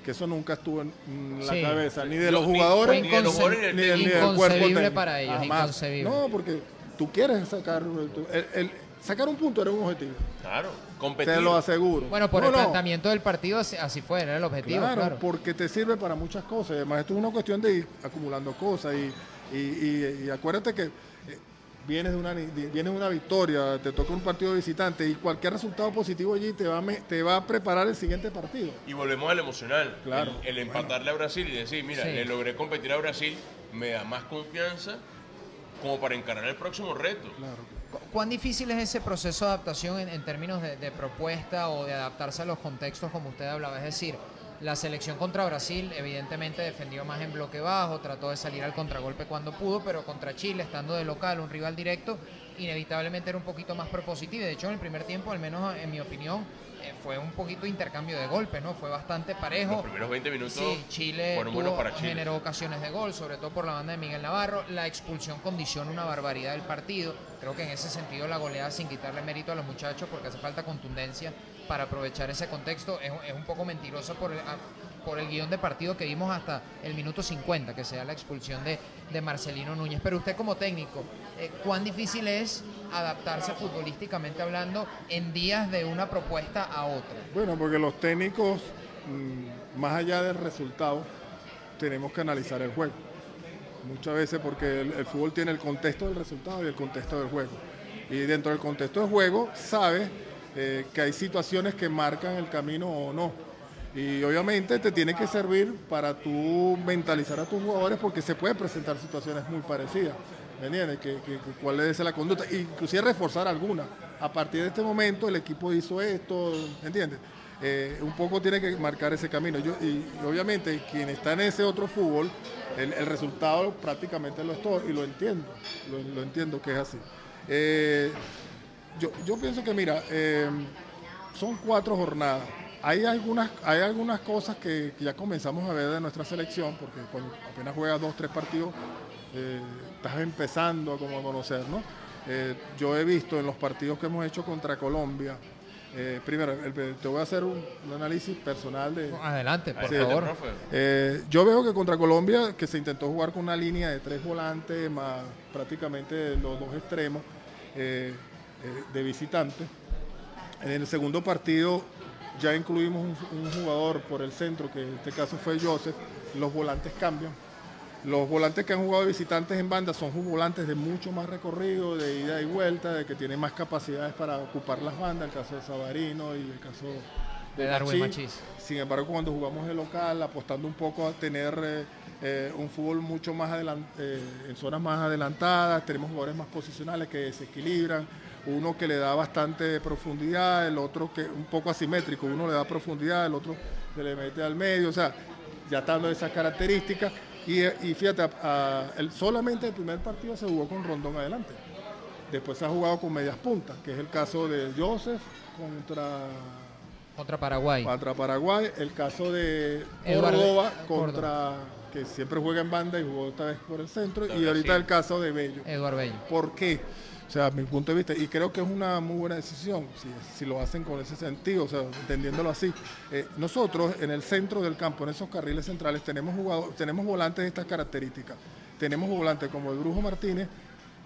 que eso nunca estuvo en la cabeza, ni de los jugadores, ni, de los jugadores, ni, del cuerpo para ellos, inconcebible. No, porque tú quieres sacar, el, sacar un punto era un objetivo. Claro, competir. Te lo aseguro. Bueno, por el planteamiento del partido así fue, era el objetivo. Claro, claro, porque te sirve para muchas cosas. Además, esto es una cuestión de ir acumulando cosas y y, acuérdate que vienes de, una, vienes una victoria, te toca un partido visitante y cualquier resultado positivo allí te va, a, te va a preparar el siguiente partido. Y volvemos al emocional. Claro. El, empatarle a Brasil y decir, mira, le logré competir a Brasil, me da más confianza como para encarar el próximo reto. ¿Cuán difícil es ese proceso de adaptación en, términos de, de, propuesta o de adaptarse a los contextos como usted hablaba? Es decir, la selección contra Brasil evidentemente defendió más en bloque bajo, trató de salir al contragolpe cuando pudo, pero contra Chile, estando de local, un rival directo, inevitablemente era un poquito más propositivo. De hecho, en el primer tiempo, al menos en mi opinión, eh, fue un poquito intercambio de golpes, ¿no? Fue bastante parejo. Los primeros 20 minutos sí, Chile, generó ocasiones de gol, sobre todo por la banda de Miguel Navarro. La expulsión condiciona una barbaridad del partido. Creo que en ese sentido la goleada sin quitarle mérito a los muchachos porque hace falta contundencia para aprovechar ese contexto. Es, un poco mentiroso por el, el guion de partido que vimos hasta el minuto 50, que sea la expulsión de, Marcelino Núñez. Pero usted como técnico, eh, ¿cuán difícil es adaptarse futbolísticamente hablando en días de una propuesta a otra? Bueno, porque los técnicos, mm, más allá del resultado, tenemos que analizar el juego. Muchas veces porque el, fútbol tiene el contexto del resultado y el contexto del juego. Y dentro del contexto del juego, sabe eh, que hay situaciones que marcan el camino o no. Y obviamente te tiene que servir para tú mentalizar a tus jugadores porque se pueden presentar situaciones muy parecidas. ¿Me entiendes? Que, cuál es la conducta. Inclusive reforzar alguna. A partir de este momento el equipo hizo esto, ¿me entiendes? Eh, un poco tiene que marcar ese camino. Y, obviamente quien está en ese otro fútbol, el, resultado prácticamente lo estoy y lo entiendo, lo, entiendo que es así. Eh, yo, yo, pienso que, mira, eh, son cuatro jornadas hay algunas, hay algunas cosas que, ya comenzamos a ver de nuestra selección, porque cuando apenas juegas dos, tres partidos, eh, estás empezando a como conocer, ¿no? Eh, yo he visto en los partidos que hemos hecho contra Colombia, eh, primero, te voy a hacer un, análisis personal de... Adelante, por favor. yo veo que contra Colombia, que se intentó jugar con una línea de tres volantes, más prácticamente los dos extremos de visitante. En el segundo partido ya incluimos un, jugador por el centro, que en este caso fue Joseph. Los volantes cambian. Los volantes que han jugado visitantes en banda son volantes de mucho más recorrido, de ida y vuelta, de que tienen más capacidades para ocupar las bandas, el caso de Sabarino y el caso de, Darwin Machis. Sin embargo, cuando jugamos de local, apostando un poco a tener eh, eh, un fútbol mucho más adelante, eh, en zonas más adelantadas, tenemos jugadores más posicionales que desequilibran, uno que le da bastante profundidad, el otro que un poco asimétrico, uno le da profundidad, el otro se le mete al medio, o sea, ya estando esas características. Y, fíjate, solamente el primer partido se jugó con Rondón adelante. Después se ha jugado con medias puntas, que es el caso de Joseph contra contra Paraguay. Contra Paraguay, el caso de Córdoba contra que siempre juega en banda y jugó esta vez por el centro y ahorita el caso de Bello. Eduardo Bello. ¿Por qué? O sea, mi punto de vista, y creo que es una muy buena decisión, si, lo hacen con ese sentido, o sea, entendiéndolo así. Eh, nosotros en el centro del campo, en esos carriles centrales, tenemos jugadores, tenemos volantes de estas características. Tenemos volantes como el Brujo Martínez,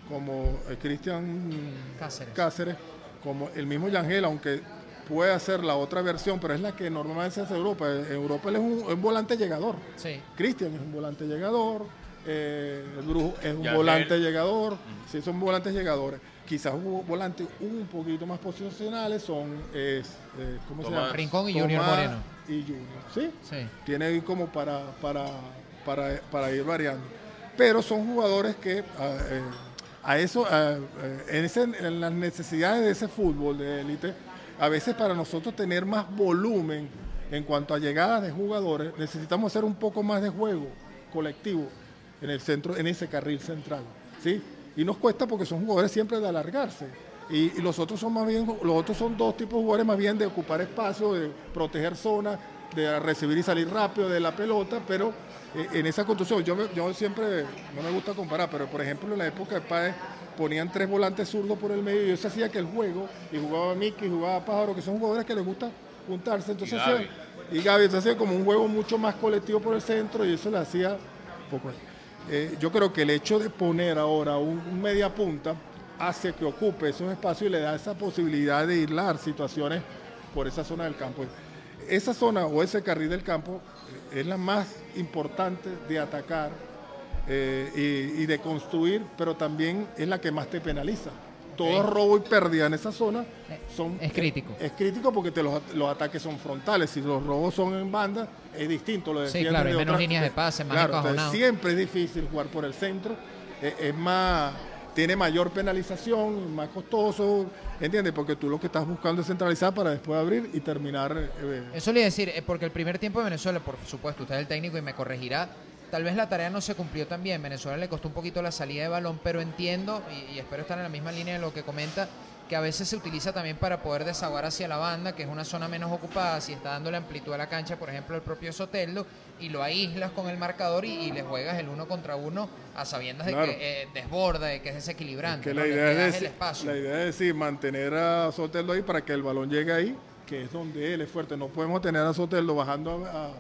como el Cristian Cáceres. como el mismo Yangel, aunque puede hacer la otra versión, pero es la que normalmente se hace en Europa. En Europa él es un, volante llegador. Sí. Cristian es un volante llegador eh, el Brujo es un volante llegador, si son volantes llegadores. Quizás un volante un poquito más posicionales son, eh, ¿cómo se llama? Rincón y Junior Moreno. Y Junior, ¿sí? Tiene ahí como para, para, para, ir variando. Pero son jugadores que a, eh, eso, en, en las necesidades de ese fútbol de élite, a veces para nosotros tener más volumen en cuanto a llegadas de jugadores, necesitamos hacer un poco más de juego colectivo en el centro, en ese carril central, ¿sí? Y nos cuesta porque son jugadores siempre de alargarse. Y, los otros son más bien, los otros son dos tipos de jugadores más bien de ocupar espacio, de proteger zonas, de recibir y salir rápido de la pelota, pero eh, en esa construcción, yo, yo siempre, no me gusta comparar, pero por ejemplo en la época de Páez ponían tres volantes zurdos por el medio y eso hacía que el juego, y jugaba Mickey, jugaba Pájaro, que son jugadores que les gusta juntarse, entonces y Gaby, entonces hacía como un juego mucho más colectivo por el centro y eso le hacía poco. Eh, yo creo que el hecho de poner ahora un, media punta hace que ocupe esos espacios y le da esa posibilidad de irlar situaciones por esa zona del campo. Esa zona o ese carril del campo eh, es la más importante de atacar eh, y, de construir, pero también es la que más te penaliza. Todo robo y pérdida en esa zona son, es crítico. Es, crítico porque te los, ataques son frontales. Si los robos son en banda, es distinto. Lo sí, claro, hay menos líneas de pase, más claro, Siempre es difícil jugar por el centro. Eh, es más tiene mayor penalización, más costoso, ¿entiendes? Porque tú lo que estás buscando es centralizar para después abrir y terminar. Eh, Eso le iba a decir, eh, porque el primer tiempo de Venezuela, por supuesto, usted es el técnico y me corregirá, tal vez la tarea no se cumplió tan bien. Venezuela le costó un poquito la salida de balón, pero entiendo y, y espero estar en la misma línea de lo que comenta que a veces se utiliza también para poder desaguar hacia la banda, que es una zona menos ocupada, si está dando la amplitud a la cancha, por ejemplo, el propio Soteldo, y lo aíslas con el marcador y, le juegas el uno contra uno a sabiendas de que eh, desborda, de que es desequilibrante. la, idea es la idea es decir, mantener a Soteldo ahí para que el balón llegue ahí, que es donde él es fuerte. No podemos tener a Soteldo bajando a,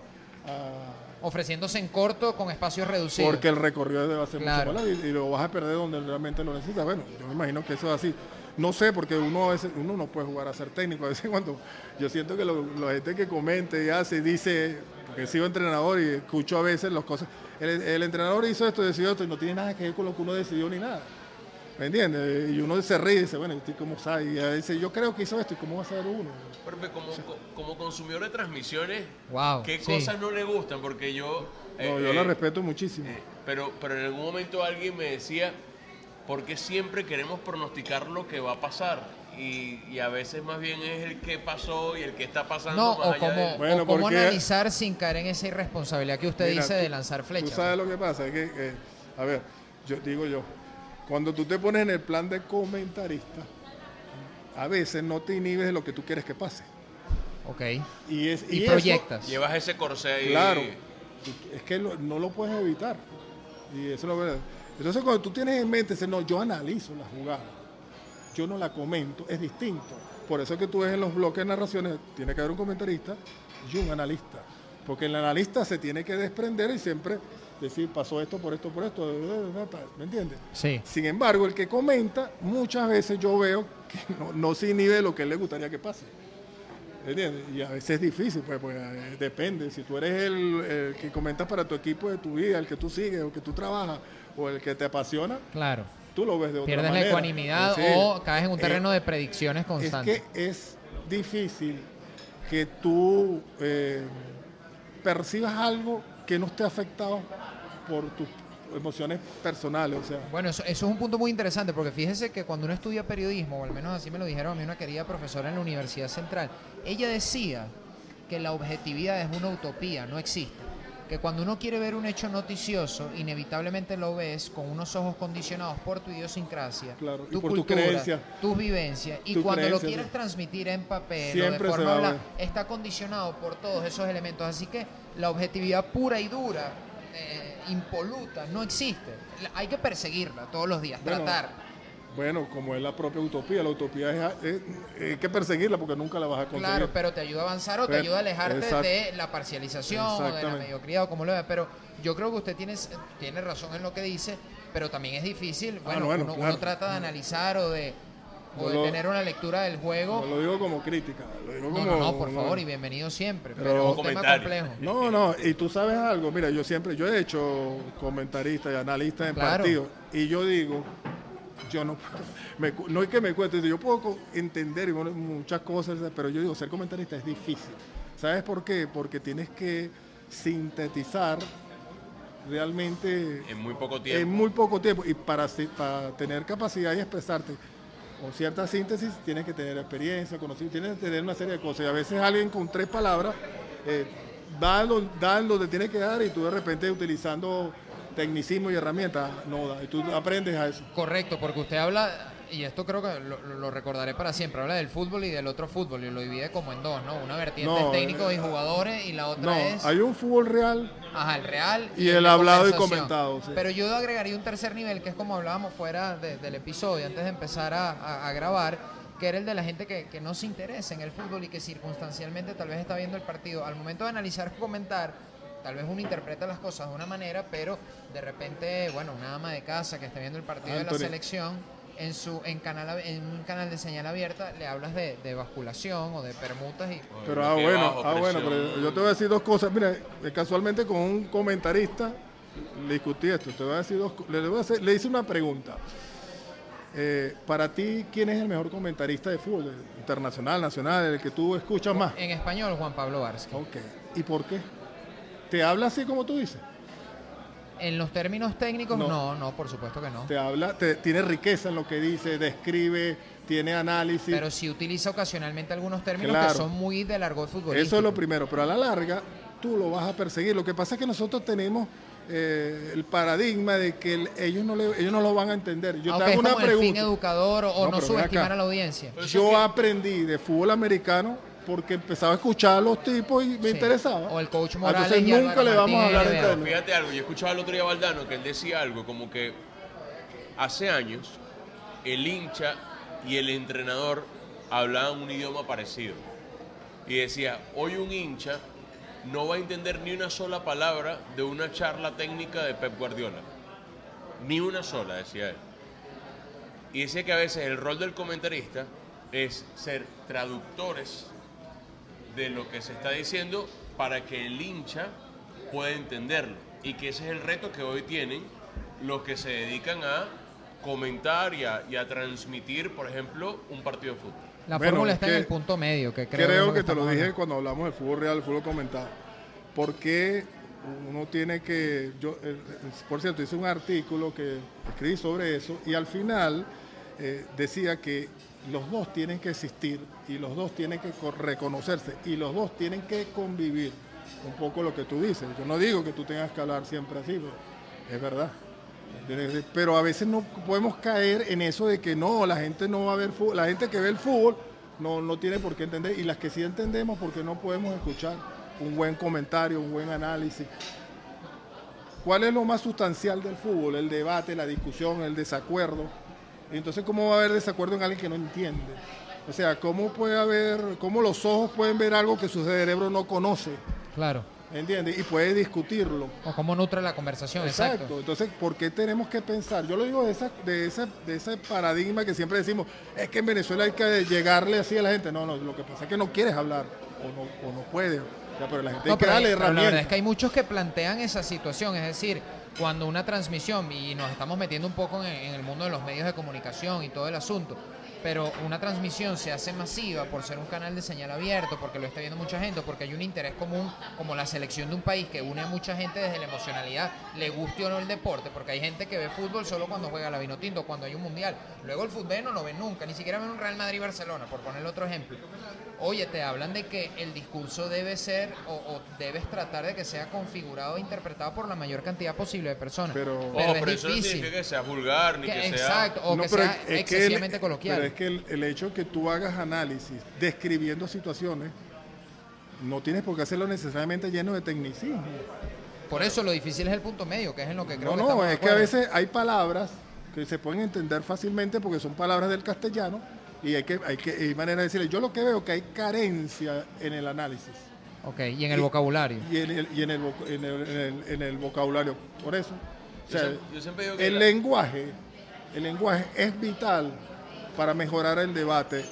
ofreciéndose en corto con espacios reducidos. Porque el recorrido debe ser mucho más y, y, lo vas a perder donde realmente lo necesitas. Bueno, yo me imagino que eso es así. No sé, porque uno, uno no puede jugar a ser técnico. A veces cuando yo siento que la gente que comente y hace, dice, porque he sido entrenador y escucho a veces las cosas, el, entrenador hizo esto, decidió esto y no tiene nada que ver con lo que uno decidió ni nada. ¿Me entiendes? Y uno se ríe y dice, bueno, ¿y cómo sabe? Y dice, yo creo que hizo esto, ¿y cómo va a saber uno? como, como consumidor de transmisiones, ¿qué cosas no le gustan? Porque yo... no, yo la eh, respeto muchísimo. Eh, pero, pero en algún momento alguien me decía, porque siempre queremos pronosticar lo que va a pasar. Y, a veces más bien es el que pasó y el que está pasando. No, o cómo, analizar sin caer en esa irresponsabilidad que usted dice de lanzar flechas. Tú sabes lo que pasa, es que, a ver, yo digo yo, cuando tú te pones en el plan de comentarista, a veces no te inhibes de lo que tú quieres que pase. Ok. Y, es, y, proyectas. llevas ese corsé ahí. Claro. Es que no lo puedes evitar. Y eso es lo verdad. Entonces cuando tú tienes en mente, no, yo analizo la jugada, yo no la comento, es distinto. Por eso es que tú ves en los bloques de narraciones, tiene que haber un comentarista y un analista. Porque el analista se tiene que desprender y siempre decir, pasó esto por esto, por esto, ¿me entiendes? Sí. Sin embargo, el que comenta, muchas veces yo veo que no, se inhibe lo que él le gustaría que pase. ¿Entiendes? Y a veces es difícil, pues, pues eh, depende. Si tú eres el, el, que comentas para tu equipo de tu vida, el que tú sigues o que tú trabajas, o el que te apasiona, claro. tú lo ves de otra Pierdes manera. la ecuanimidad o caes en un terreno de predicciones constantes. Es que es difícil que tú eh, percibas algo que no esté afectado por tus emociones personales. O sea. Bueno, eso, eso, es un punto muy interesante porque fíjese que cuando uno estudia periodismo, o al menos así me lo dijeron a mí una querida profesora en la Universidad Central, ella decía que la objetividad es una utopía, no existe que cuando uno quiere ver un hecho noticioso, inevitablemente lo ves con unos ojos condicionados por tu idiosincrasia, tu por cultura, tu creencia, tus vivencias, y cuando lo quieres transmitir en papel o de forma está condicionado por todos esos elementos. Así que la objetividad pura y dura, eh, impoluta, no existe. Hay que perseguirla todos los días, tratar bueno, como es la propia utopía, la utopía es, hay que perseguirla porque nunca la vas a conseguir. Claro, pero te ayuda a avanzar o te ayuda a alejarte de la parcialización o de la mediocridad o como lo vea. Pero yo creo que usted tiene, tiene razón en lo que dice, pero también es difícil. Ah, bueno, uno, trata de analizar o de, tener una lectura del juego. No lo digo como crítica, lo digo como. No, no, por favor, y bienvenido siempre. Pero, un tema complejo. No, no, y tú sabes algo, mira, yo siempre, yo he hecho comentarista y analista en partidos, y yo digo yo no, no es que me cuente, yo puedo entender muchas cosas, pero yo digo, ser comentarista es difícil. ¿Sabes por qué? Porque tienes que sintetizar realmente... En muy poco tiempo. En muy poco tiempo. Y para, para tener capacidad y expresarte con cierta síntesis, tienes que tener experiencia, conocimiento, tienes que tener una serie de cosas. Y a veces alguien con tres palabras eh, da, lo- da donde tiene que dar y tú de repente utilizando tecnicismo y herramientas, no da. Y tú aprendes a eso. Correcto, porque usted habla, y esto creo que lo, lo recordaré para siempre, habla del fútbol y del otro fútbol, y lo divide como en dos, ¿no? Una vertiente No, técnico eh, y jugadores, y la otra No, es... hay un fútbol real Ajá, el real. Y el hablado y comentado, sí. Pero yo agregaría un tercer nivel, que es como hablábamos fuera de- del episodio, antes de empezar a, a- a grabar, que era el de la gente que, que no se interesa en el fútbol y que circunstancialmente tal vez está viendo el partido. Al momento de analizar o comentar, tal vez uno interpreta las cosas de una manera, pero de repente, bueno, una ama de casa que esté viendo el partido de la selección, en su en canal en un canal de señal abierta, le hablas de, de basculación o de permutas y... Pero ah, bueno, ah, bueno, pero yo te voy a decir dos cosas. Mira, eh, casualmente con un comentarista le discutí esto. Te voy a decir dos, le, voy a hacer- le hice una pregunta. Eh, para ti, ¿quién es el mejor comentarista de fútbol? Internacional, nacional, el que tú escuchas más. En español, Juan Pablo Varsky. Ok. ¿Y por qué? ¿Te habla así como tú dices? En los términos técnicos, No. no, no, por supuesto que no. Te habla, te- tiene riqueza en lo que dice, describe, tiene análisis. Pero sí utiliza ocasionalmente algunos términos Claro. que son muy del argot futbolístico. Eso es lo primero, pero a la larga tú lo vas a perseguir. Lo que pasa es que nosotros tenemos eh, el paradigma de que el- ellos no le- ellos no lo van a entender. Yo Aunque te es hago una como el fin pregunta. educador o, No, no, subestimar a la audiencia. Yo aprendí de fútbol americano porque empezaba a escuchar a los tipos y me Sí. interesaba. O el coach Morales Entonces nunca le vamos a hablar en términos. Fíjate algo, yo escuchaba el otro día a Valdano que él decía algo como que hace años el hincha y el entrenador hablaban un idioma parecido. Y decía, hoy un hincha no va a entender ni una sola palabra de una charla técnica de Pep Guardiola. Ni una sola, decía él. Y decía que a veces el rol del comentarista es ser traductores de lo que se está diciendo para que el hincha pueda entenderlo. Y que ese es el reto que hoy tienen los que se dedican a comentar y a, y a transmitir, por ejemplo, un partido de fútbol. La Bueno, fórmula es está en el punto medio, que creo, Creo, que te lo dije hablando. cuando hablamos del fútbol real, del fútbol comentado. Porque uno tiene que. Yo, eh, por cierto, hice un artículo que escribí sobre eso y al final eh, decía que los dos tienen que existir y los dos tienen que co- reconocerse y los dos tienen que convivir. Un poco lo que tú dices. Yo no digo que tú tengas que hablar siempre así, pero es verdad. Pero a veces no podemos caer en eso de que no, la gente no va a ver fútbol. La gente que ve el fútbol no, no tiene por qué entender. Y las que sí entendemos, porque no podemos escuchar un buen comentario, un buen análisis. ¿Cuál es lo más sustancial del fútbol? El debate, la discusión, el desacuerdo. Entonces, ¿cómo va a haber desacuerdo en alguien que no entiende? O sea, ¿cómo puede haber, cómo los ojos pueden ver algo que su cerebro no conoce? Claro. ¿Entiendes? Y puede discutirlo. O cómo nutre la conversación, exacto. Exacto. Entonces, ¿por qué tenemos que pensar? Yo lo digo de, esa, de, esa, de ese paradigma que siempre decimos, es que en Venezuela hay que llegarle así a la gente. No, no, lo que pasa es que no quieres hablar o no, o no puedes. Ya, pero la gente No, hay que pero, darle pero la verdad herramientas. es que hay muchos que plantean esa situación, es decir, cuando una transmisión, y nos estamos metiendo un poco en, el mundo de los medios de comunicación y todo el asunto, pero una transmisión se hace masiva por ser un canal de señal abierto, porque lo está viendo mucha gente, porque hay un interés común, como la selección de un país que une a mucha gente desde la emocionalidad, le guste o no el deporte, porque hay gente que ve fútbol solo cuando juega la vino tinto, cuando hay un mundial. Luego el fútbol no lo ven nunca, ni siquiera ven un Real Madrid-Barcelona, por poner otro ejemplo. Oye, te hablan de que el discurso debe ser o, o debes tratar de que sea configurado e interpretado por la mayor cantidad posible de personas. Pero- Pero pero es eso no significa que sea vulgar ni Que- que sea... exacto, o No, que pero sea es que el- excesivamente coloquial. Pero es que el, el hecho que tú hagas análisis describiendo situaciones, no tienes por qué hacerlo necesariamente lleno de tecnicismo. Por eso lo difícil es el punto medio, que es en lo que creo No, que no, de es que a veces hay palabras que se pueden entender fácilmente porque son palabras del castellano y hay que, hay que, hay manera de decirle. Yo lo que veo que hay carencia en el análisis Ok, y en el y- vocabulario. y en el, y en el, en el- en el- en el vocabulario. Por eso, o Yo siempre- yo siempre digo que el la- lenguaje, el lenguaje es vital para mejorar el debate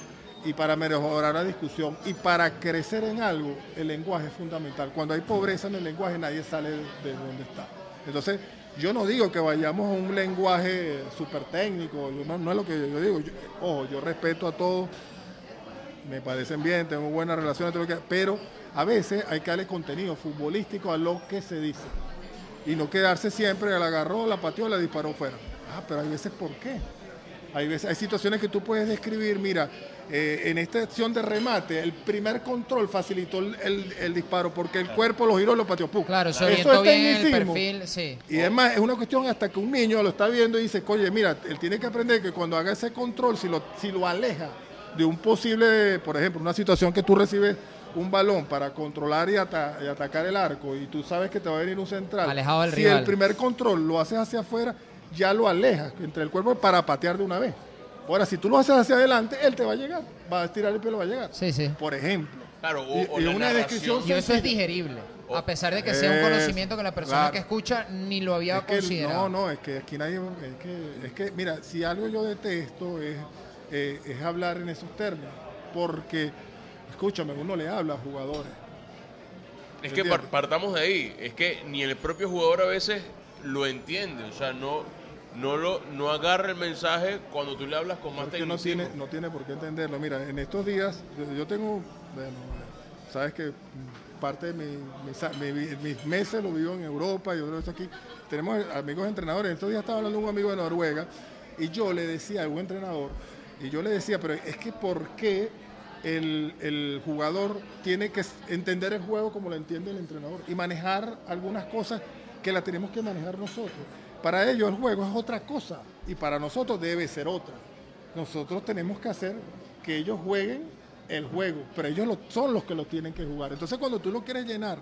y para mejorar la discusión y para crecer en algo, el lenguaje es fundamental. Cuando hay pobreza en el lenguaje, nadie sale de de donde está. Entonces, yo no digo que vayamos a un lenguaje súper técnico, no, es lo que yo digo. Ojo, yo respeto a todos, me parecen bien, tengo buenas relaciones, pero a veces hay que darle contenido futbolístico a lo que se dice. Y no quedarse siempre, la agarró, la pateó, la disparó fuera. Ah, pero hay veces, ¿por qué? Hay, veces, hay situaciones que tú puedes describir, mira, eh, en esta acción de remate, el primer control facilitó el, el- el disparo porque el cuerpo lo giró y lo pateó. ¡pum! Claro, se Eso es bien el perfil, sí. Y es más, es una cuestión hasta que un niño lo está viendo y dice, oye, mira, él tiene que aprender que cuando haga ese control, si lo, si lo aleja de un posible, por ejemplo, una situación que tú recibes un balón para controlar y, ata- y atacar el arco y tú sabes que te va a venir un central. Alejado del si rival. el primer control lo haces hacia afuera, ya lo alejas entre el cuerpo para patear de una vez. Ahora, si tú lo haces hacia adelante, él te va a llegar, va a estirar el pelo, va a llegar. Sí, sí. Por ejemplo. Claro, o, Y- o y la una descripción eso es digerible. A pesar de que sea un conocimiento que la persona claro. que escucha ni lo había Es que, considerado. no, no, es que aquí nadie. Es que, es que, mira, si algo yo detesto es, eh, es hablar en esos términos. Porque, escúchame, uno le habla a jugadores. Es que partamos de ahí. Es que ni el propio jugador a veces lo entiende. O sea, no, no, lo, no agarra el mensaje cuando tú le hablas con más Porque no tecnicismo. tiene, no tiene por qué entenderlo. Mira, en estos días, yo, tengo. Bueno, sabes que parte de mi- mis, mis meses lo vivo en Europa y otro esto aquí. Tenemos amigos entrenadores. Estos días estaba hablando un amigo de Noruega y yo le decía a un entrenador, y yo le decía, pero es que ¿por qué el, el jugador tiene que entender el juego como lo entiende el entrenador y manejar algunas cosas que las tenemos que manejar nosotros? Para ellos el juego es otra cosa y para nosotros debe ser otra. Nosotros tenemos que hacer que ellos jueguen el juego, pero ellos lo- son los que lo tienen que jugar. Entonces cuando tú lo quieres llenar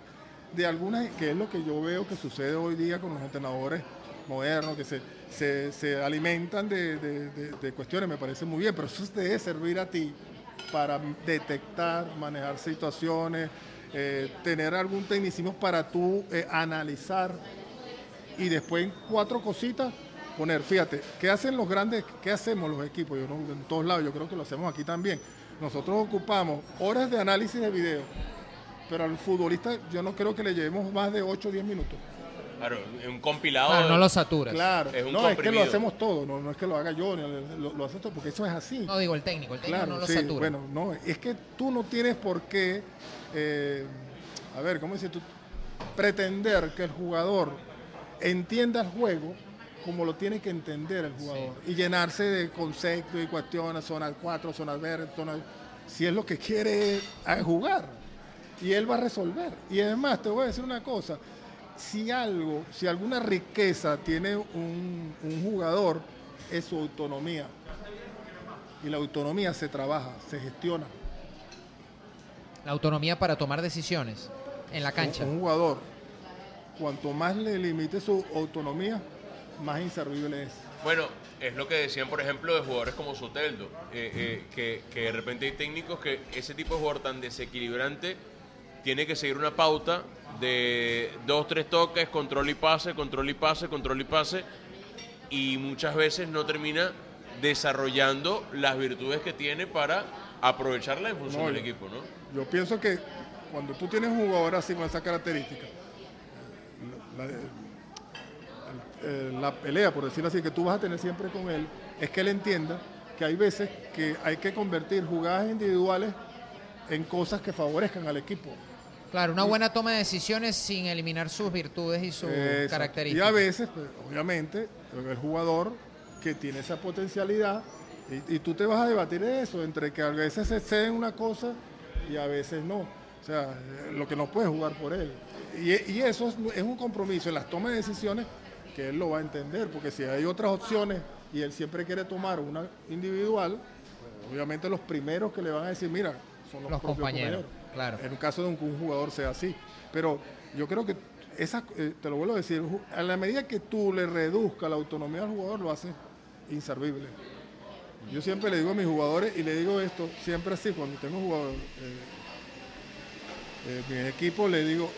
de algunas, que es lo que yo veo que sucede hoy día con los entrenadores modernos, que se, se, se alimentan de, de- de- cuestiones, me parece muy bien, pero eso debe servir a ti para detectar, manejar situaciones, eh, tener algún tecnicismo para tú eh, analizar y después en cuatro cositas poner, fíjate, ¿qué hacen los grandes, qué hacemos los equipos? Yo no, en todos lados, yo creo que lo hacemos aquí también. Nosotros ocupamos horas de análisis de video, pero al futbolista yo no creo que le llevemos más de 8 o 10 minutos. Claro, un compilado. Claro, no lo saturas. Claro, Es un no, es que lo hacemos todo, no, no es que lo haga yo, ni lo, lo hace todo, porque eso es así. No digo el técnico, el técnico Claro, no lo sí, satura. bueno, no, es que tú no tienes por qué, eh, a ver, ¿cómo decir tú? Pretender que el jugador entienda el juego como lo tiene que entender el jugador y llenarse de conceptos y cuestiones, zonas 4, zonas verdes, zonas... Si es lo que quiere eh, jugar y él va a resolver. Y además, te voy a decir una cosa, si algo, si alguna riqueza tiene un, un jugador, es su autonomía. Y la autonomía se trabaja, se gestiona. La autonomía para tomar decisiones en la cancha. Un, un jugador, cuanto más le limite su autonomía, más inservible es. Bueno, es lo que decían, por ejemplo, de jugadores como Soteldo, eh, eh, que, que de repente hay técnicos que ese tipo de jugador tan desequilibrante tiene que seguir una pauta de dos, tres toques, control y pase, control y pase, control y pase, y muchas veces no termina desarrollando las virtudes que tiene para aprovecharla en función No, del equipo, ¿no? Yo pienso que cuando tú tienes un jugador así con esa característica, la, la- el- la pelea, por decirlo así, que tú vas a tener siempre con él, es que él entienda que hay veces que hay que convertir jugadas individuales en cosas que favorezcan al equipo. Claro, una buena toma de decisiones sin eliminar sus virtudes y sus Exacto. características. Y a veces, pues, obviamente, el jugador que tiene esa potencialidad, y, y tú te vas a debatir de eso, entre que a veces se excede en una cosa y a veces no. O sea, lo que no puedes jugar por él. Y, y eso es, es un compromiso en las tomas de decisiones que él lo va a entender, porque si hay otras opciones y él siempre quiere tomar una individual, pues, obviamente los primeros que le van a decir, mira, son los, Los propios compañeros, en un caso de un, un jugador sea así. Pero yo creo que esa, eh, te lo vuelvo a decir, a la medida que tú le reduzcas la autonomía al jugador, lo haces inservible. Yo siempre le digo a mis jugadores, y le digo esto siempre así, cuando tengo jugadores, eh, eh, mi equipo, le digo,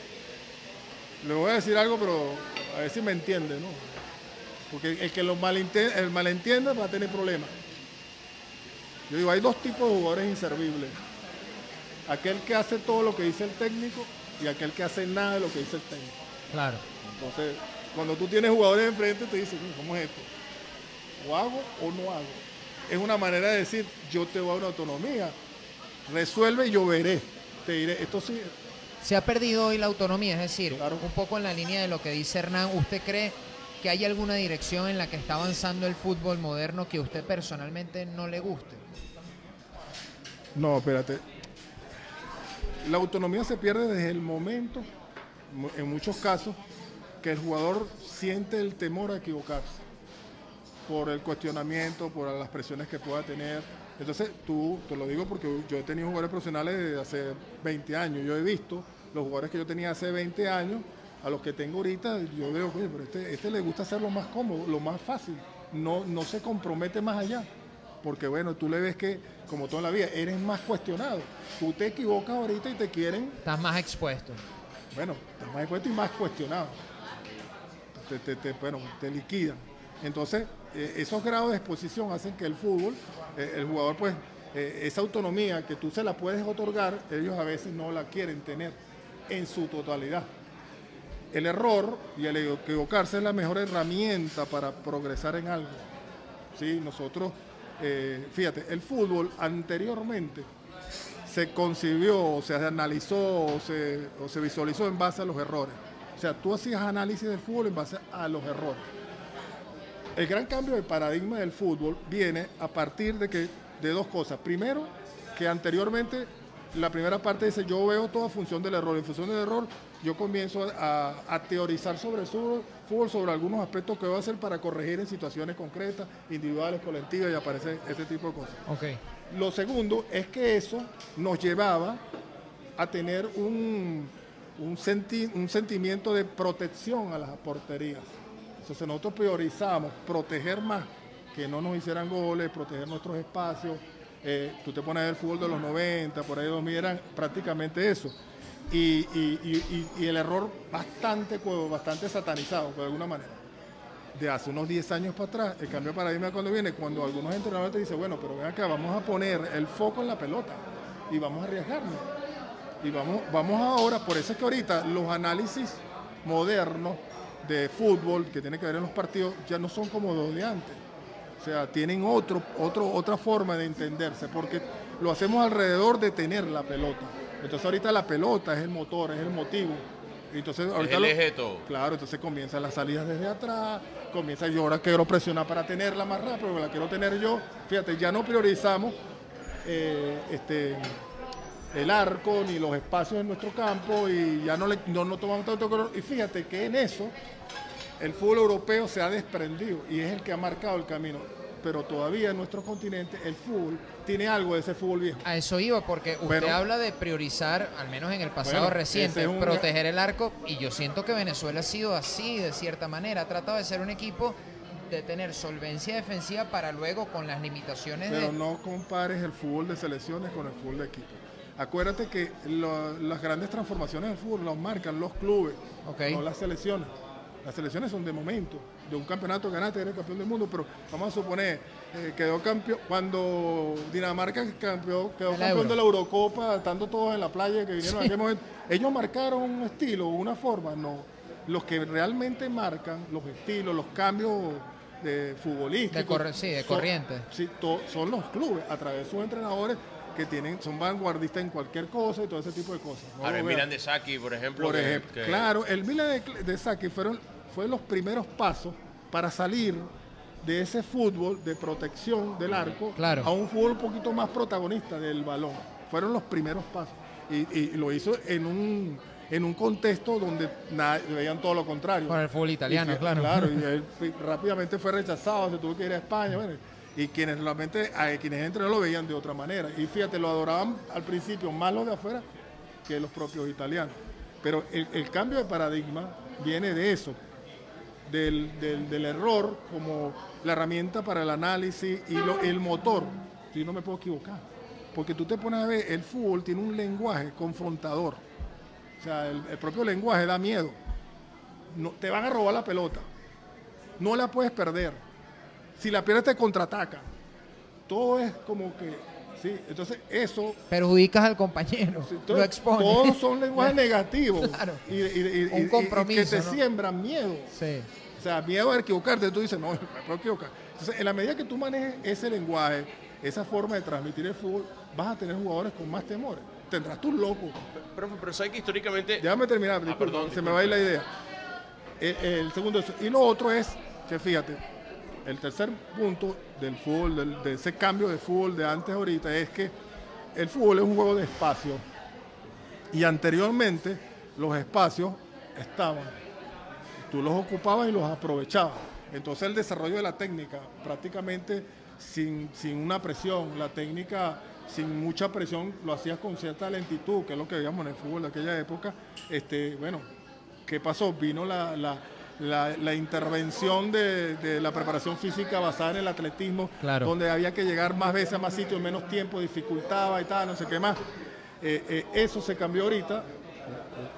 le voy a decir algo, pero a ver si me entiende, ¿no? Porque el que lo malentiende, el malentienda va a tener problemas. Yo digo, hay dos tipos de jugadores inservibles. Aquel que hace todo lo que dice el técnico y aquel que hace nada de lo que dice el técnico. Claro. Entonces, cuando tú tienes jugadores enfrente, te dicen, ¿cómo es esto? ¿O hago o no hago? Es una manera de decir, yo te voy a una autonomía. Resuelve y yo veré. Te diré, esto sí, Se ha perdido hoy la autonomía, es decir, Claro. un poco en la línea de lo que dice Hernán, ¿usted cree que hay alguna dirección en la que está avanzando el fútbol moderno que a usted personalmente no le guste. No, espérate. La autonomía se pierde desde el momento, en muchos casos, que el jugador siente el temor a equivocarse por el cuestionamiento, por las presiones que pueda tener. Entonces, tú, te lo digo porque yo he tenido jugadores profesionales desde hace 20 años. Yo he visto los jugadores que yo tenía hace 20 años, a los que tengo ahorita, yo veo, oye, pero este, este le gusta hacer lo más cómodo, lo más fácil. No, no se compromete más allá. Porque bueno, tú le ves que, como toda la vida, eres más cuestionado. Tú te equivocas ahorita y te quieren, Estás más expuesto. bueno, estás más expuesto y más cuestionado. Te, te- te- bueno, te liquidan. Entonces, eh, esos grados de exposición hacen que el fútbol, eh, el jugador, pues, eh, esa autonomía que tú se la puedes otorgar, ellos a veces no la quieren tener en su totalidad. El error y el equivocarse es la mejor herramienta para progresar en algo. Sí, nosotros, eh, fíjate, el fútbol anteriormente se concibió, o se analizó, o se, visualizó en base a los errores. O sea, tú hacías análisis del fútbol en base a los errores. El gran cambio de paradigma del fútbol viene a partir de que de dos cosas. Primero, que anteriormente la primera parte dice yo veo toda función del error. En función del error, yo comienzo a, teorizar sobre el fútbol, fútbol, sobre algunos aspectos que voy a hacer para corregir en situaciones concretas, individuales, colectivas y aparece ese tipo de cosas. Ok. Lo segundo es que eso nos llevaba a tener un, un, senti- un sentimiento de protección a las porterías. Entonces nosotros priorizamos proteger más, que no nos hicieran goles, proteger nuestros espacios. Eh, tú te pones el fútbol de los 90, por ahí 2000 eran prácticamente eso. Y, el error bastante, pues, bastante satanizado, de alguna manera de hace unos 10 años para atrás, el cambio de paradigma cuando viene, cuando algunos entrenadores te dicen, bueno, pero ven acá, vamos a poner el foco en la pelota y vamos a arriesgarnos. Y vamos, vamos ahora, por eso es que ahorita los análisis modernos de fútbol que tienen que ver en los partidos ya no son como los de antes. O sea, tienen otro, otro, otra forma de entenderse, porque lo hacemos alrededor de tener la pelota. Entonces ahorita la pelota es el motor, es el motivo. Entonces ahorita el lo-. Claro, entonces comienzan las salidas desde atrás, comienza yo ahora quiero presionar para tenerla más rápido, porque la quiero tener yo. Fíjate, ya no priorizamos eh, este, el arco ni los espacios en nuestro campo y ya no, le, no, no tomamos tanto color. Y fíjate que en eso el fútbol europeo se ha desprendido y es el que ha marcado el camino. Pero todavía en nuestro continente el fútbol tiene algo de ese fútbol viejo. A eso iba, porque usted Bueno. habla de priorizar, al menos en el pasado Bueno, reciente, ese es un- proteger el arco, y yo siento que Venezuela ha sido así de cierta manera. Ha tratado de ser un equipo de tener solvencia defensiva para luego, con las limitaciones Pero de. no compares el fútbol de selecciones con el fútbol de equipo. Acuérdate que lo- las grandes transformaciones del fútbol las marcan los clubes, no las selecciones. Las selecciones son de momento. De un campeonato ganaste, eres campeón del mundo, pero vamos a suponer, eh, quedó campeón, cuando Dinamarca campeó, quedó El campeón Euro. de la Eurocopa, estando todos en la playa que vinieron Sí. en aquel momento, ellos marcaron un estilo, una forma, no. Los que realmente marcan los estilos, los cambios de futbolísticos. De sí, de son- corriente. Sí, to- son los clubes, a través de sus entrenadores que tienen, son vanguardistas en cualquier cosa y todo ese tipo de cosas. No Ahora, el. Milan de Saki, por ejemplo. Por que- ejemplo, que- claro, el Milan de, de Saki fueron, fue los primeros pasos para salir de ese fútbol de protección del arco Claro. a un fútbol un poquito más protagonista del balón. Fueron los primeros pasos. Y, y lo hizo en un, en un contexto donde veían todo lo contrario. Con el fútbol italiano, Y claro. Claro, y él rápidamente fue rechazado, se tuvo que ir a España. bueno, y quienes realmente, a quienes entrenó lo veían de otra manera. Y fíjate, lo adoraban al principio más los de afuera que los propios italianos. Pero el, el cambio de paradigma viene de eso, del, del- del error como la herramienta para el análisis y lo- el motor. Si no me puedo equivocar. Porque tú te pones a ver, el fútbol tiene un lenguaje confrontador. O sea, el, el propio lenguaje da miedo. No, te van a robar la pelota. No la puedes perder. Si la pierdes te contraataca. Todo es como que, sí. Entonces eso Perjudicas al compañero, Sí, lo. Todos son lenguajes negativos. Claro. Y, y- y- Un y- y compromiso, que te ¿no? siembran miedo. Sí. O sea, miedo a equivocarte. Tú dices, no, me puedo equivocar. Entonces, en la medida que tú manejes ese lenguaje, esa forma de transmitir el fútbol, vas a tener jugadores con más temores. Tendrás tus locos. Profe, pero sabes que históricamente. Déjame terminar, disculpa, perdón, se me va a ir la idea. el, el segundo eso. Y lo otro es que fíjate, el tercer punto del fútbol, del- de ese cambio de fútbol de antes ahorita, es que el fútbol es un juego de espacio. Y anteriormente los espacios estaban. Tú los ocupabas y los aprovechabas. Entonces el desarrollo de la técnica, prácticamente sin, sin una presión, la técnica sin mucha presión, lo hacías con cierta lentitud, que es lo que veíamos en el fútbol de aquella época. Este, bueno, ¿qué pasó? Vino la, la- la- la intervención de, de la preparación física basada en el atletismo, Claro. donde había que llegar más veces a más sitios, en menos tiempo, dificultaba y tal, no sé qué más. Eh, eh, eso se cambió ahorita.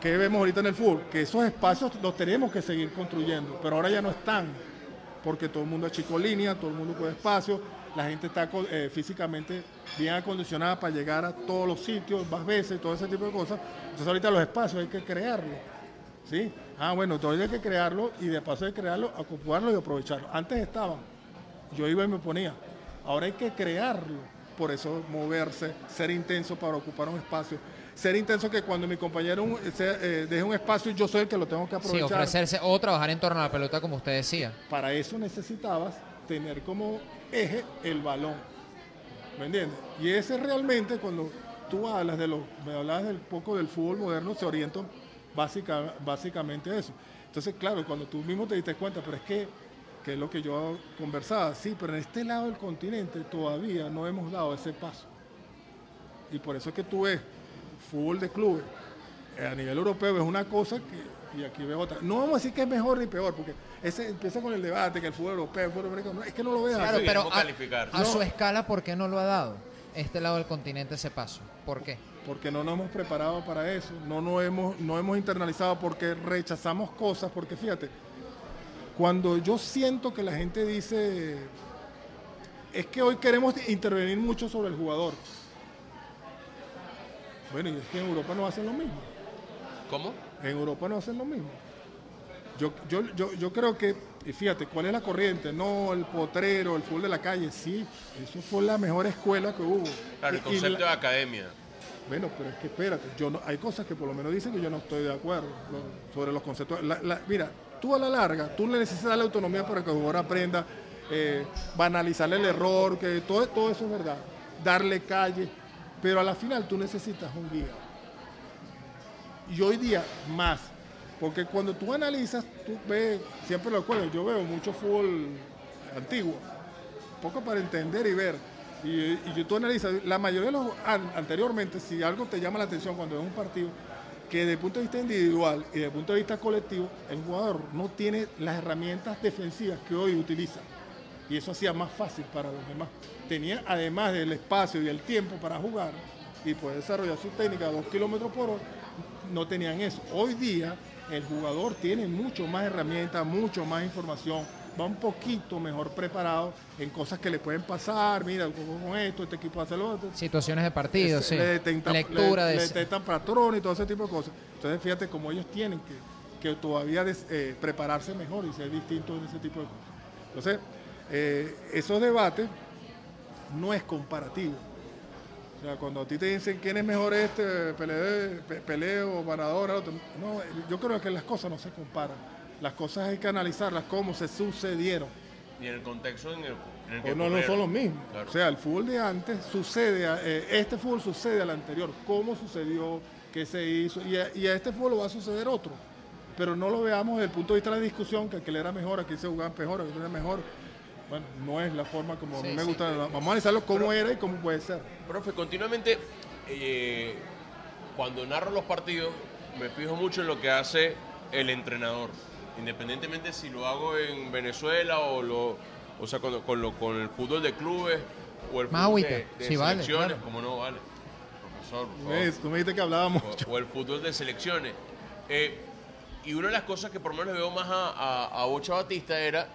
¿Qué vemos ahorita en el fútbol? Que esos espacios los tenemos que seguir construyendo, pero ahora ya no están, porque todo el mundo achicó línea, todo el mundo con espacio, la gente está eh, físicamente bien acondicionada para llegar a todos los sitios más veces, todo ese tipo de cosas. Entonces ahorita los espacios hay que crearlos. ¿Sí? Ah, bueno, entonces hay que crearlo y de paso de crearlo, ocuparlo y aprovecharlo. Antes estaban, yo iba y me ponía. Ahora hay que crearlo. Por eso moverse, ser intenso para ocupar un espacio. Ser intenso que cuando mi compañero un- se- eh, deje un espacio, yo soy el que lo tengo que Sí, aprovechar. ofrecerse o trabajar en torno a la pelota, como usted decía. Para eso necesitabas tener como eje el balón. ¿Me entiendes? Y ese realmente, cuando tú hablas de lo, me hablabas del poco del fútbol moderno, se orienta básica, básicamente eso. Entonces, claro, cuando tú mismo te diste cuenta, pero es que, que es lo que yo conversaba, sí, pero en este lado del continente todavía no hemos dado ese paso. Y por eso es que tú ves fútbol de clubes eh, a nivel europeo es una cosa que, y aquí veo otra. No vamos a decir que es mejor ni peor, porque ese empieza con el debate que el fútbol europeo, el fútbol americano, no, es que no lo veas Claro, así. pero ¿cómo a, calificar? a su escala, ¿por qué no lo ha dado? Este lado del continente ese paso. ¿Por qué? Porque no nos hemos preparado para eso, no nos hemos, no hemos internalizado porque rechazamos cosas, porque fíjate, cuando yo siento que la gente dice, es que hoy queremos intervenir mucho sobre el jugador. Bueno, y es que en Europa no hacen lo mismo. ¿Cómo? En Europa no hacen lo mismo. Yo, yo, yo, yo creo que, y fíjate, ¿cuál es la corriente? No, el potrero, el fútbol de la calle, sí, eso fue la mejor escuela que hubo. Claro, el Y- y concepto la- de academia. Bueno, pero es que espérate, yo no, hay cosas que por lo menos dicen que yo no estoy de acuerdo sobre los conceptos. La- la- mira, tú a la larga, tú le necesitas darle autonomía para que el jugador aprenda, eh, banalizarle el error, que todo, todo eso es verdad, darle calle, pero a la final tú necesitas un guía. Y hoy día más, porque cuando tú analizas, tú ves, siempre lo recuerdo, yo veo mucho fútbol antiguo, poco para entender y ver. Y, y tú analizas, la mayoría de los an- anteriormente, si algo te llama la atención cuando ves un partido, que desde el punto de vista individual y desde el punto de vista colectivo, el jugador no tiene las herramientas defensivas que hoy utiliza. Y eso hacía más fácil para los demás. Tenía, además del espacio y el tiempo para jugar y poder desarrollar su técnica a dos kilómetros por hora, no tenían eso. Hoy día el jugador tiene mucho más herramientas, mucho más información, va un poquito mejor preparado en cosas que le pueden pasar, mira, con esto, este equipo hace lo otro. Situaciones de partido, sí. le detectan- Lectura le- de le detectan patrones y todo ese tipo de cosas. Entonces fíjate cómo ellos tienen que, que todavía des- eh, prepararse mejor y ser distintos en ese tipo de cosas. Entonces, eh, esos debates no es comparativo. O sea, cuando a ti te dicen quién es mejor este, Pelé, Pe- Pelé o Maradona, otro, no, yo creo que las cosas no se comparan. Las cosas hay que analizarlas como se sucedieron. Y en el contexto en el, en el que no, no son los mismos. Claro. O sea, el fútbol de antes sucede, a- eh, este fútbol sucede al anterior. ¿Cómo sucedió? ¿Qué se hizo? Y a, y a este fútbol lo va a suceder otro. Pero no lo veamos desde el punto de vista de la discusión, que aquel era mejor, aquí se jugaba mejor, aquel era mejor. Bueno, no es la forma como a mí Sí, me sí. gusta. Vamos a analizarlo cómo era y cómo puede ser. Profe, continuamente, eh, cuando narro los partidos, me fijo mucho en lo que hace el entrenador. Independientemente si lo hago en Venezuela o lo, o sea, con, con lo- con el fútbol de clubes o el Más fútbol agüita. de, de Sí, vale, selecciones, claro. como no vale. Profesor, por favor. ¿Ves? Tú me dijiste que hablábamos. o, o el fútbol de selecciones. Eh, y una de las cosas que por lo menos le veo más a, a, a Bocha Batista era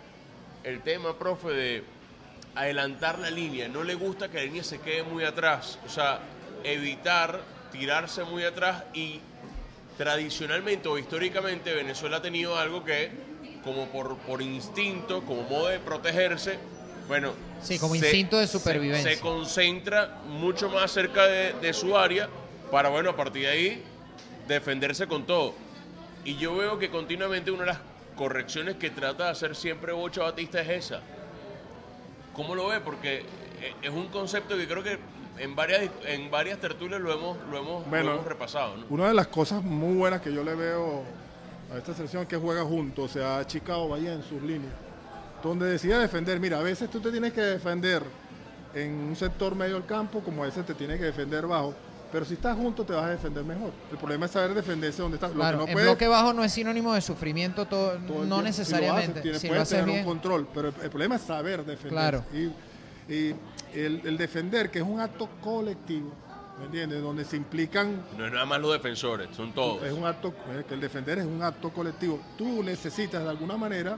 el tema, profe, de adelantar la línea. No le gusta que la línea se quede muy atrás. O sea, evitar tirarse muy atrás y tradicionalmente o históricamente Venezuela ha tenido algo que, como por, por instinto, como modo de protegerse, bueno... Sí, como instinto de supervivencia. Se, concentra mucho más cerca de, de su área para, bueno, a partir de ahí, defenderse con todo. Y yo veo que continuamente una de las correcciones que trata de hacer siempre Bocha Batista es esa. ¿Cómo lo ve? Porque eh, es un concepto que creo que en varias, en varias tertulias lo hemos, lo hemos, lo repasado. ¿no? Una de las cosas muy buenas que yo le veo a esta selección es que juega juntos, o sea, Chicago Bahía en sus líneas. Donde decide defender, mira, a veces tú te tienes que defender en un sector medio del campo, como a veces te tienes que defender bajo. Pero si estás junto te vas a defender mejor. El problema es saber defenderse donde estás. Lo que no en puedes- bloque bajo no es sinónimo de sufrimiento, todo, todo no necesariamente. Si lo haces, tienes- si lo puedes haces tener bien. un control, pero el, el problema es saber defender. Claro. Y, y el, el defender, que es un acto colectivo, ¿me entiendes? Donde se implican No es nada más los defensores, son todos. es un acto, eh, que el defender es un acto colectivo. Tú necesitas de alguna manera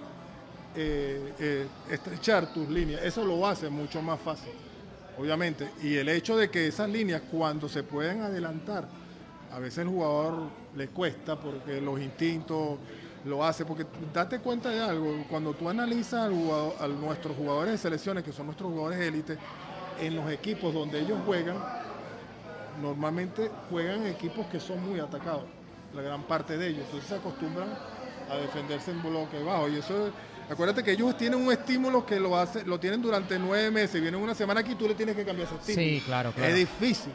eh, eh, estrechar tus líneas. Eso lo hace mucho más fácil, obviamente. Y el hecho de que esas líneas, cuando se pueden adelantar, a veces el jugador le cuesta porque los instintos lo hace. Porque date cuenta de algo, cuando tú analizas al jugador- a nuestros jugadores de selecciones, que son nuestros jugadores élite, en los equipos donde ellos juegan, normalmente juegan equipos que son muy atacados, la gran parte de ellos. Entonces se acostumbran a defenderse en bloque bajo. Y eso, acuérdate que ellos tienen un estímulo que lo hace, lo tienen durante nueve meses. Vienen una semana aquí, tú le tienes que cambiar ese estímulo. Sí, claro, claro. Es difícil.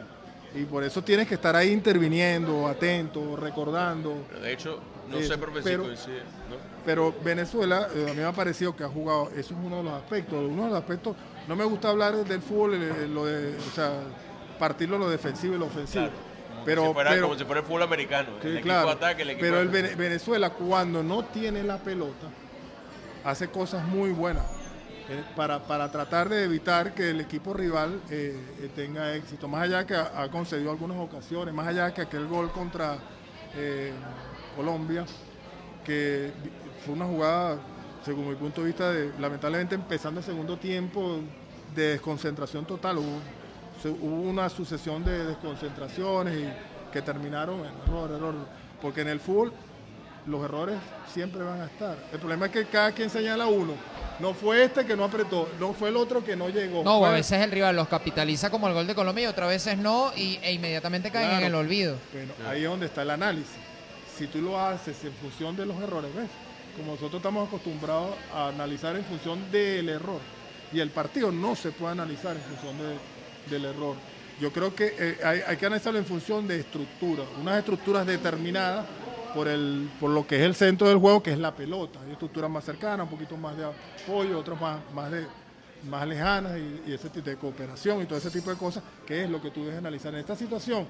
Y por eso tienes que estar ahí interviniendo, atento, recordando. De hecho, no Eh, sé, pero- si coincide, ¿no? Pero Venezuela, eh, a mí me ha parecido que ha jugado, eso es uno de los aspectos. Uno de los aspectos, no me gusta hablar del fútbol, eh, lo de, o sea, partirlo lo defensivo y lo ofensivo. Pero, si fuera, pero, como si fuera el fútbol americano. Sí, el equipo ataca, el equipo Pero el Venezuela cuando no tiene la pelota hace cosas muy buenas eh, para, para tratar de evitar que el equipo rival eh, eh, tenga éxito. Más allá que ha, ha concedido algunas ocasiones, más allá que aquel gol contra eh, Colombia, que fue una jugada, según mi punto de vista, de, lamentablemente empezando el segundo tiempo de desconcentración total. Hubo, se- hubo una sucesión de desconcentraciones y que terminaron en error, error. Porque en el fútbol los errores siempre van a estar. El problema es que cada quien señala uno. No fue este que no apretó, no fue el otro que no llegó. No, fue- a veces el rival los capitaliza como el gol de Colombia y otras veces no, y, e inmediatamente caen Claro. en el olvido. Bueno, ahí es donde está el análisis. Si tú lo haces en función de los errores, ¿ves? Como nosotros estamos acostumbrados a analizar en función del error. Y el partido no se puede analizar en función de- del error. Yo creo que eh, hay, que analizarlo en función de estructura. Unas estructuras determinadas por, el, por lo que es el centro del juego, que es la pelota. Hay estructuras más cercanas, un poquito más de apoyo, otras más, más, más lejanas y, y ese tipo de cooperación y todo ese tipo de cosas, que es lo que tú debes analizar. En esta situación,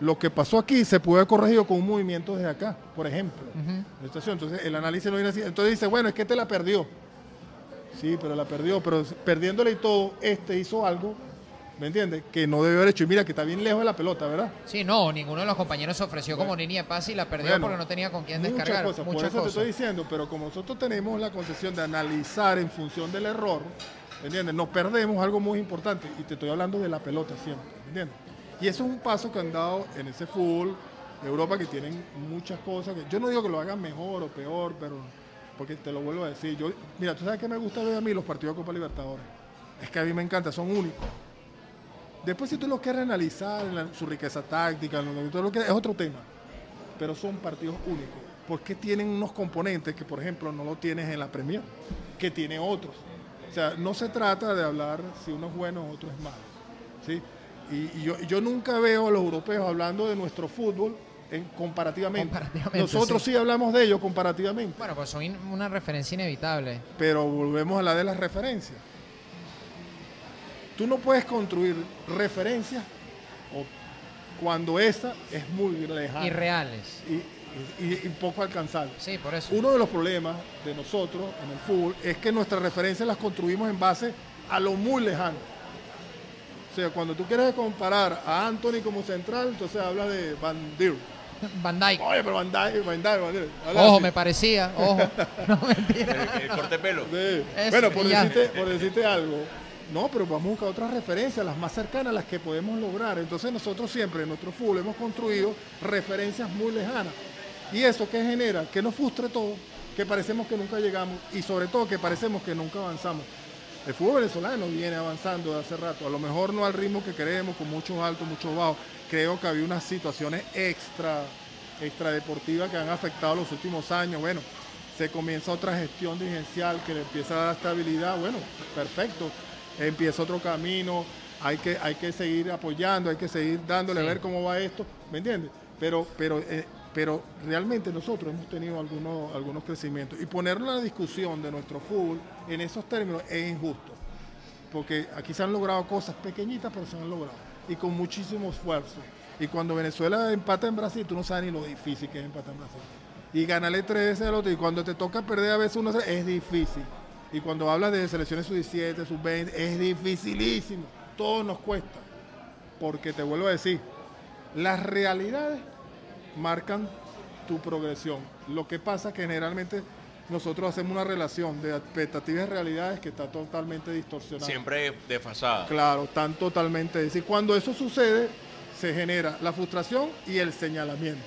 lo que pasó aquí se pudo haber corregido con un movimiento desde acá, por ejemplo. Esta situación. Entonces el análisis no viene así. Entonces dice, bueno, es que este la perdió. Sí, pero la perdió, pero perdiéndole y todo, este hizo algo, ¿me entiendes? Que no debió haber hecho. Y mira que está bien lejos de la pelota, ¿verdad? Sí, no, ninguno de los compañeros se ofreció como línea de pase y la perdió Bueno, porque no tenía con quién Muchas descargar. cosas, por Muchas eso te cosas. estoy diciendo, pero como nosotros tenemos la concepción de analizar en función del error, ¿me entiendes? Nos perdemos algo muy importante y te estoy hablando de la pelota siempre, ¿me entiendes? Y eso es un paso que han dado en ese fútbol de Europa que tienen muchas cosas que yo no digo que lo hagan mejor o peor, pero porque te lo vuelvo a decir, yo mira, tú sabes que me gusta ver a mí los partidos de Copa Libertadores. Es que a mí me encanta, son únicos. Después si tú los quieres analizar, en su riqueza táctica, lo que lo quieres, es otro tema pero son partidos únicos. Porque tienen unos componentes que, por ejemplo, no lo tienes en la Premier, que tiene otros. O sea, no se trata de hablar si uno es bueno o otro es malo. ¿sí? Y, y yo, yo nunca veo a los europeos hablando de nuestro fútbol en, comparativamente. Comparativamente, Nosotros sí. sí. hablamos de ellos comparativamente, Bueno, pues son in- una referencia inevitable. pero volvemos a la de las referencias. Tú no puedes construir referencias cuando esa es muy lejana Irreales. y, y- y poco alcanzable. Sí, por eso. Uno de los problemas de nosotros en el fútbol es que nuestras referencias las construimos en base a lo muy lejano. O sea, cuando tú quieres comparar a Anthony como central, entonces hablas de Van Der. Van Dijk. Oye, pero Van Dijk, Van Dijk, Van Dijk. Ojo, así. me parecía. Ojo. No, mentira. El, el corte pelo. Sí. Eso, Bueno, decirte, por decirte algo, no, pero vamos a buscar otras referencias, las más cercanas, las que podemos lograr. Entonces nosotros siempre en nuestro fútbol hemos construido referencias muy lejanas. ¿Y eso qué genera? Que nos frustre todo, que parecemos que nunca llegamos y sobre todo que parecemos que nunca avanzamos. El fútbol venezolano viene avanzando de hace rato, a lo mejor no al ritmo que queremos, con muchos altos, muchos bajos. Creo que había unas situaciones extra, extra deportivas que han afectado los últimos años. Bueno, se comienza otra gestión dirigencial que le empieza a dar estabilidad, bueno, perfecto, empieza otro camino, hay que, hay que seguir apoyando, hay que seguir dándole a ver cómo va esto, ¿me entiendes? Pero, pero, eh, pero realmente nosotros hemos tenido algunos, algunos crecimientos y poner la discusión de nuestro fútbol en esos términos es injusto, porque aquí se han logrado cosas pequeñitas, pero se han logrado y con muchísimo esfuerzo. Y cuando Venezuela empata en Brasil, tú no sabes ni lo difícil que es empatar en Brasil. Y ganarle tres veces al otro. Y cuando te toca perder a veces uno es difícil. Y cuando hablas de selecciones sub-17, sub-20, es dificilísimo. Todo nos cuesta. Porque te vuelvo a decir, las realidades marcan tu progresión. Lo que pasa que generalmente nosotros hacemos una relación de expectativas y realidades que está totalmente distorsionada. Siempre desfasada. Claro, están totalmente. Es decir, cuando eso sucede, se genera la frustración y el señalamiento.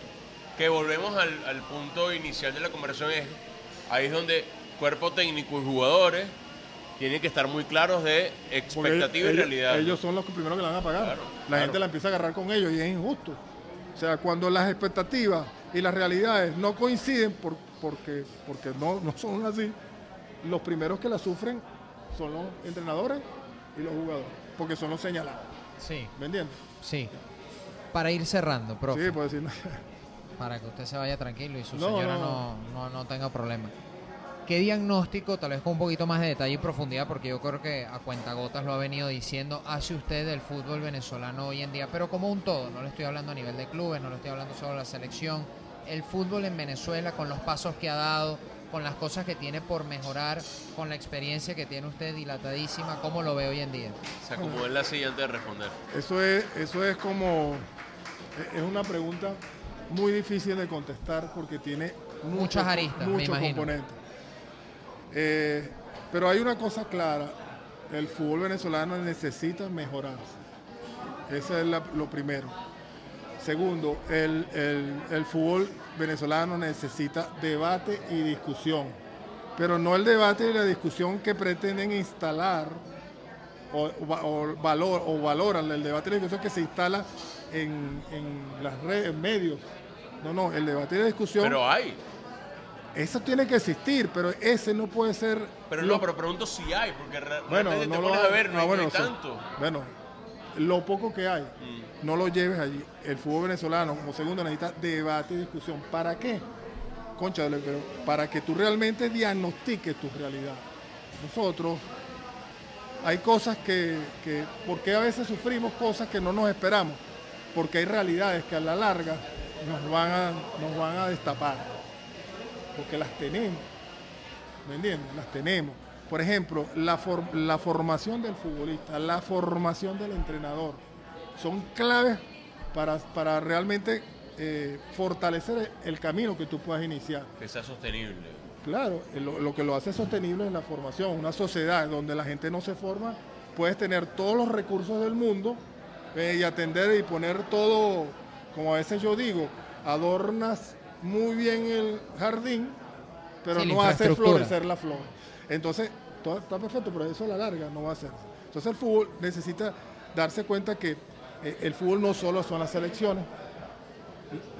Que volvemos al, al punto inicial de la conversación, es ahí es donde cuerpo técnico y jugadores tienen que estar muy claros de expectativa y ellos, realidad. Ellos son los primeros que la van a pagar. Claro, la claro. gente la empieza a agarrar con ellos y es injusto. O sea, cuando las expectativas y las realidades no coinciden por- porque, porque no, no son así, los primeros que la sufren son los entrenadores y los jugadores, porque son los señalados. Sí, ¿Me entiendes? sí. Para ir cerrando, profe. Sí, pues decir. para que usted se vaya tranquilo y su No, señora no. no, no, no tenga problema. ¿Qué diagnóstico, tal vez con un poquito más de detalle y profundidad, porque yo creo que a cuentagotas lo ha venido diciendo, hace usted del fútbol venezolano hoy en día, pero como un todo, no le estoy hablando a nivel de clubes, no le estoy hablando solo de la selección, el fútbol en Venezuela con los pasos que ha dado, con las cosas que tiene por mejorar, con la experiencia que tiene usted dilatadísima, ¿cómo lo ve hoy en día? Se acomodó en la silla antes de responder. Eso es, eso es como, es una pregunta muy difícil de contestar porque tiene Muchas aristas, me muchos imagino. componentes. Eh, pero hay una cosa clara, el fútbol venezolano necesita mejorarse. Eso es la- lo primero. Segundo, el, el- el fútbol venezolano necesita debate y discusión, pero no el debate y la discusión que pretenden instalar o, o va- o valor, o valoran el debate y la discusión que se instala en, en las redes, en medios. No, no, el debate y la discusión, Pero hay. Eso tiene que existir, pero ese no puede ser... Pero lo- no, pero pregunto si hay, porque re- bueno, realmente no te lo pones a ver, no, Ah, hay- bueno, no sí. tanto. Bueno, lo poco que hay, Mm. no lo lleves allí. El fútbol venezolano, como segundo, necesita debate y discusión. ¿Para qué? Concha, pero para que tú realmente diagnostiques tu realidad. Nosotros, hay cosas que, que, ¿por qué a veces sufrimos cosas que no nos esperamos? Porque hay realidades que a la larga nos van a, nos van a destapar. Porque las tenemos. ¿Me entiendes? Las tenemos. Por ejemplo, la, for- la formación del futbolista, la formación del entrenador, son claves para, para realmente eh, fortalecer el camino que tú puedas iniciar. Que sea sostenible. Claro, lo, lo que lo hace sostenible es la formación. Una sociedad donde la gente no se forma, puedes tener todos los recursos del mundo eh, y atender y poner todo, como a veces yo digo, adornas muy bien el jardín, pero Sí, no hace florecer la flor. Entonces, todo está perfecto, pero eso a la larga no va a ser. Entonces el fútbol necesita darse cuenta que eh, el fútbol no solo son las selecciones,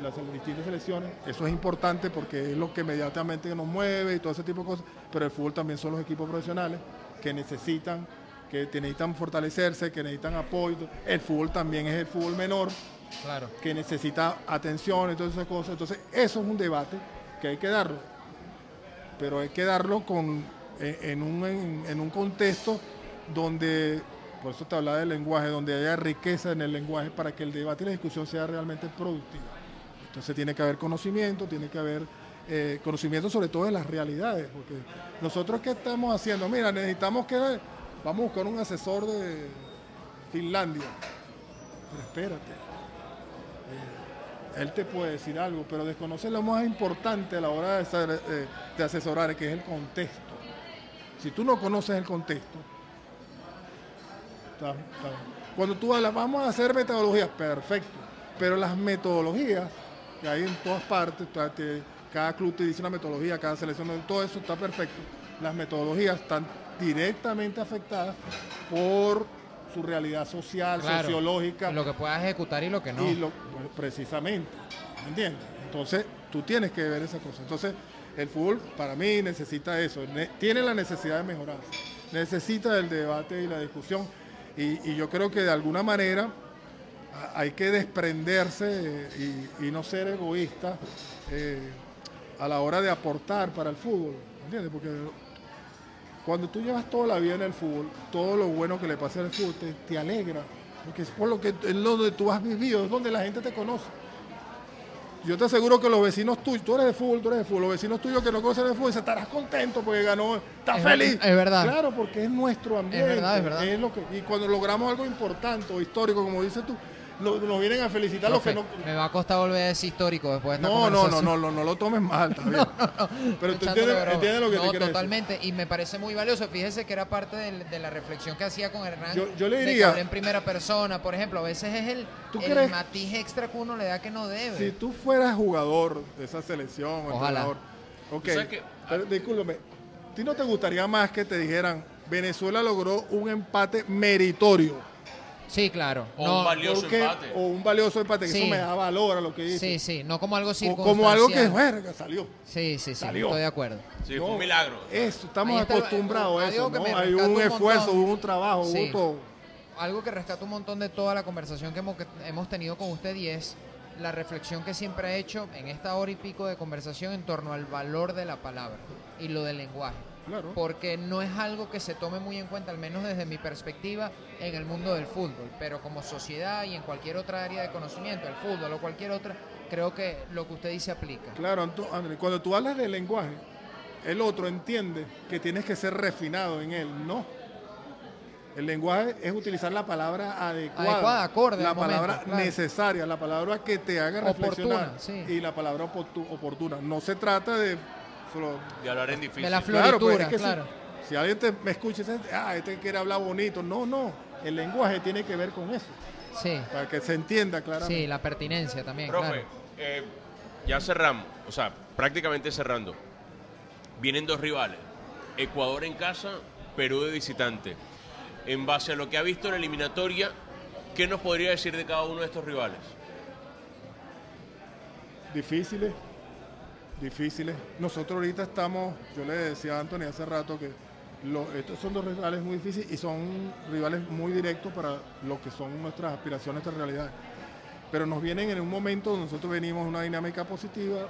las distintas selecciones. Eso es importante porque es lo que inmediatamente nos mueve y todo ese tipo de cosas. Pero el fútbol también son los equipos profesionales que necesitan, que necesitan fortalecerse, que necesitan apoyo. El fútbol también es el fútbol menor Que necesita atención y todas esas cosas. Entonces, eso es un debate que hay que darlo. Pero hay que darlo con, en, en un, en un contexto donde, por eso te hablaba del lenguaje, donde haya riqueza en el lenguaje para que el debate y la discusión sea realmente productiva. Entonces tiene que haber conocimiento, tiene que haber eh, conocimiento sobre todo de las realidades, porque nosotros qué estamos haciendo, mira, necesitamos que, vamos a buscar un asesor de Finlandia, pero espérate, él te puede decir algo, pero desconoce lo más importante a la hora de, ser, eh, asesorar, que es el contexto. Si tú no conoces el contexto, cuando tú hablas, vamos a hacer metodologías, perfecto, pero las metodologías que hay en todas partes, cada club te dice una metodología, cada selección, todo eso está perfecto. Las metodologías están directamente afectadas por su realidad social, Claro. sociológica, Lo que pueda ejecutar y lo que no. y lo, bueno, precisamente, ¿me entiendes? Entonces, tú tienes que ver esa cosa. Entonces, el fútbol para mí necesita eso, ne- tiene la necesidad de mejorar, necesita el debate y la discusión. Y, y yo creo que de alguna manera hay que desprenderse eh, y, y no ser egoísta eh, a la hora de aportar para el fútbol, ¿entiendes? Porque cuando tú llevas toda la vida en el fútbol, todo lo bueno que le pasa al fútbol te, te alegra, porque es por lo que es donde tú has vivido, es donde la gente te conoce. Yo te aseguro que los vecinos tuyos, tú eres de fútbol, tú eres de fútbol, los vecinos tuyos que no conocen de fútbol, se estarás contento porque ganó, estás Es feliz. es verdad. Claro, porque es nuestro ambiente. verdad, es verdad. lo que, y cuando logramos algo importante o histórico, como dices tú, lo- nos vienen a felicitar los que no. Me va a costar volver a decir histórico después de esta No, no, no, no, no, no lo tomes mal, está bien. Pero tú entiendes, entiendes lo que No, te quiero decir. totalmente, y me parece muy valioso. Fíjese que era parte de la reflexión que hacía con Hernán. Yo- yo le de que diría- hablé en primera persona, por ejemplo, a veces es el, ¿Tú el crees- matiz extra que uno le da que no debe. Si tú fueras jugador de esa selección, o Ojalá. entrenador, ok, ¿Sabes qué? pero discúlpame, ¿a ti no te gustaría más que te dijeran Venezuela logró un empate meritorio? Sí, claro. O No, un valioso Porque- empate. O un valioso empate, que Sí. eso me da valor a lo que dices. sí, sí, no como algo O circunstancial. como algo que, verga, salió. Sí, sí, sí, Salió. estoy de acuerdo. Sí, No, fue un milagro. Eso, estamos está acostumbrados a eso, ¿no? Hay un un esfuerzo, hubo un trabajo, Sí. hubo todo. Algo que rescato un montón de toda la conversación que hemos, que hemos tenido con usted y es la reflexión que siempre ha hecho en esta hora y pico de conversación en torno al valor de la palabra y lo del lenguaje. Claro. Porque no es algo que se tome muy en cuenta, al menos desde mi perspectiva, en el mundo del fútbol. Pero como sociedad y en cualquier otra área de conocimiento, el fútbol o cualquier otra, creo que lo que usted dice aplica. Claro, André, cuando tú hablas del lenguaje, el otro entiende que tienes que ser refinado en él, no. El lenguaje es utilizar la palabra adecuada, Adecuada, acorde la momento, palabra claro. necesaria, la palabra que te haga reflexionar Oportuna, sí. y la palabra oportu- oportuna. No se trata de solo- De hablar en difícil. De la Claro, pues, floritura, es que si- claro. Si, alguien te, me escucha y dice, ah, este quiere hablar bonito, no, no. El lenguaje tiene que ver con eso, Sí, para que se entienda claramente. sí, la pertinencia también, Profe, claro. eh, ya cerramos, o sea, prácticamente cerrando. Vienen dos rivales, Ecuador en casa, Perú de visitante. En base a lo que ha visto en la eliminatoria, ¿qué nos podría decir de cada uno de estos rivales? Difíciles, difíciles. Nosotros ahorita estamos, yo le decía a Anthony hace rato que estos son dos rivales muy difíciles y son rivales muy directos para lo que son nuestras aspiraciones, nuestras realidades. Pero nos vienen en un momento donde nosotros venimos en una dinámica positiva,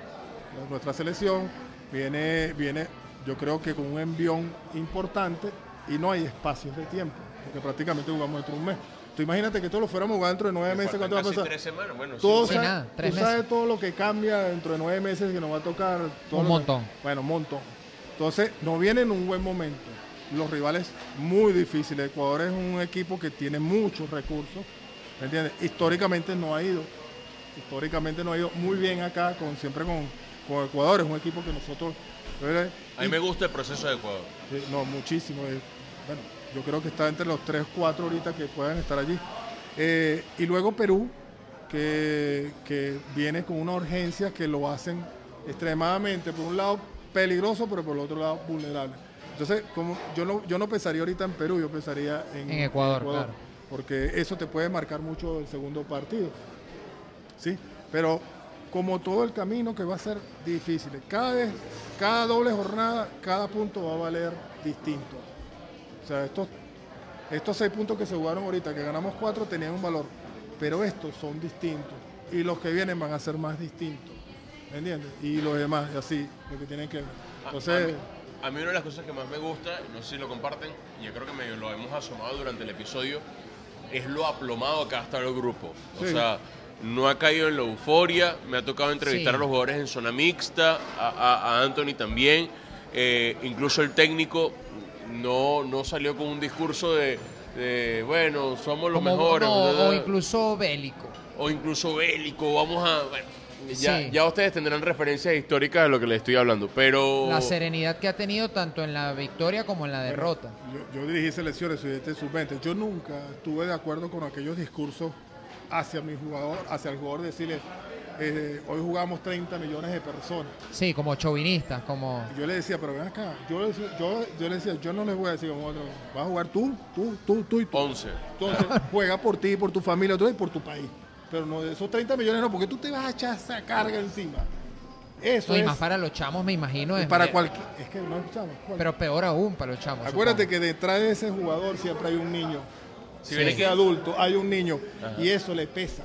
nuestra selección viene, viene yo creo que con un envión importante y no hay espacios de tiempo, porque prácticamente jugamos dentro de un mes. Tú imagínate que todos lo fuéramos a jugar dentro de nueve meses, ¿cuánto va a pasar? tres semanas, bueno, sí. Todo Sí, sabe- nada, tres tú sabes todo lo que cambia dentro de nueve meses que nos va a tocar. todo Un que- montón. bueno, un montón. Entonces, no viene en un buen momento. Los rivales muy difíciles. Ecuador es un equipo que tiene muchos recursos. ¿Me entiendes? Históricamente no ha ido. Históricamente no ha ido muy bien acá, con, siempre con, con Ecuador. Es un equipo que nosotros. ¿verdad? A mí me gusta el proceso de Ecuador. Sí, no, muchísimo. bueno, yo creo que está entre los 3, 4 ahorita que puedan estar allí. Eh, y luego Perú, que, que viene con una urgencia que lo hacen extremadamente, por un lado peligroso, pero por el otro lado vulnerable. Entonces, como yo no, yo no pensaría ahorita en Perú, yo pensaría en, En Ecuador, claro. Porque eso te puede marcar mucho el segundo partido. ¿sí? Pero como todo el camino que va a ser difícil, cada vez, cada doble jornada, cada punto va a valer distinto. O sea, estos, estos seis puntos que se jugaron ahorita, que ganamos cuatro, tenían un valor, pero estos son distintos y los que vienen van a ser más distintos, ¿me entiendes? Y los demás, y así, lo que tienen que ver. A- Entonces, a, mí, a mí una de las cosas que más me gusta, no sé si lo comparten, y yo creo que medio lo hemos asomado durante el episodio, es lo aplomado que ha estado el grupo. O Sí. sea, no ha caído en la euforia, me ha tocado entrevistar Sí. a los jugadores en zona mixta, a, a- a Anthony también, eh, incluso el técnico no, no salió con un discurso de, de, bueno, somos los Como- mejores. no, o incluso bélico. o incluso bélico, vamos a... bueno, ya, Sí. ya ustedes tendrán referencias históricas de lo que les estoy hablando, pero... La serenidad que ha tenido tanto en la victoria como en la derrota. Yo, yo dirigí selecciones, este sub-20. Yo nunca estuve de acuerdo con aquellos discursos hacia mi jugador, hacia el jugador, decirle, eh, hoy jugamos 30 millones de personas. Sí, como chauvinistas, como... Y yo le decía, pero ven acá, yo le decía, yo, yo le decía, yo no les voy a decir como otro, vas a jugar tú, tú, tú, tú y tú. 11. Entonces, juega por ti, por tu familia, tú y por tu país. Pero no de esos 30 millones no, porque tú te vas a echar esa carga encima. Eso No, y es más para los chamos, me imagino. Es, para cualquier... Es que no escuchamos. Pero peor aún para los chamos. Acuérdate supongo. que detrás de ese jugador siempre hay un niño. Si Si viene que- adulto, hay un niño. Y eso le pesa.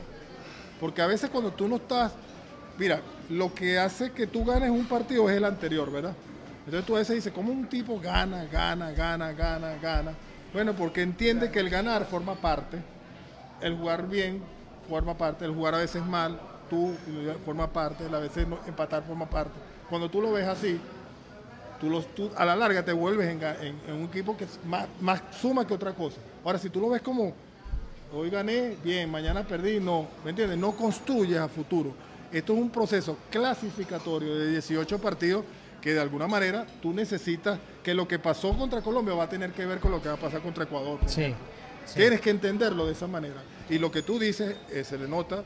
Porque a veces cuando tú no estás... Mira, lo que hace que tú ganes un partido es el anterior, ¿verdad? Entonces tú a veces dices, ¿cómo un tipo gana, gana, gana, gana, gana? Bueno, porque entiende que el ganar forma parte, el jugar bien forma parte, el jugar a veces mal, tú forma parte, a veces no- empatar forma parte. Cuando tú lo ves así, tú, los, a la larga te vuelves en un equipo que es más, más suma que otra cosa. Ahora, si tú lo ves como, hoy gané, bien, mañana perdí, no, ¿me entiendes? No construyes a futuro. Esto es un proceso clasificatorio de 18 partidos que de alguna manera tú necesitas que lo que pasó contra Colombia va a tener que ver con lo que va a pasar contra Ecuador. Sí. sí. Tienes que entenderlo de esa manera. Y lo que tú dices eh, se le nota,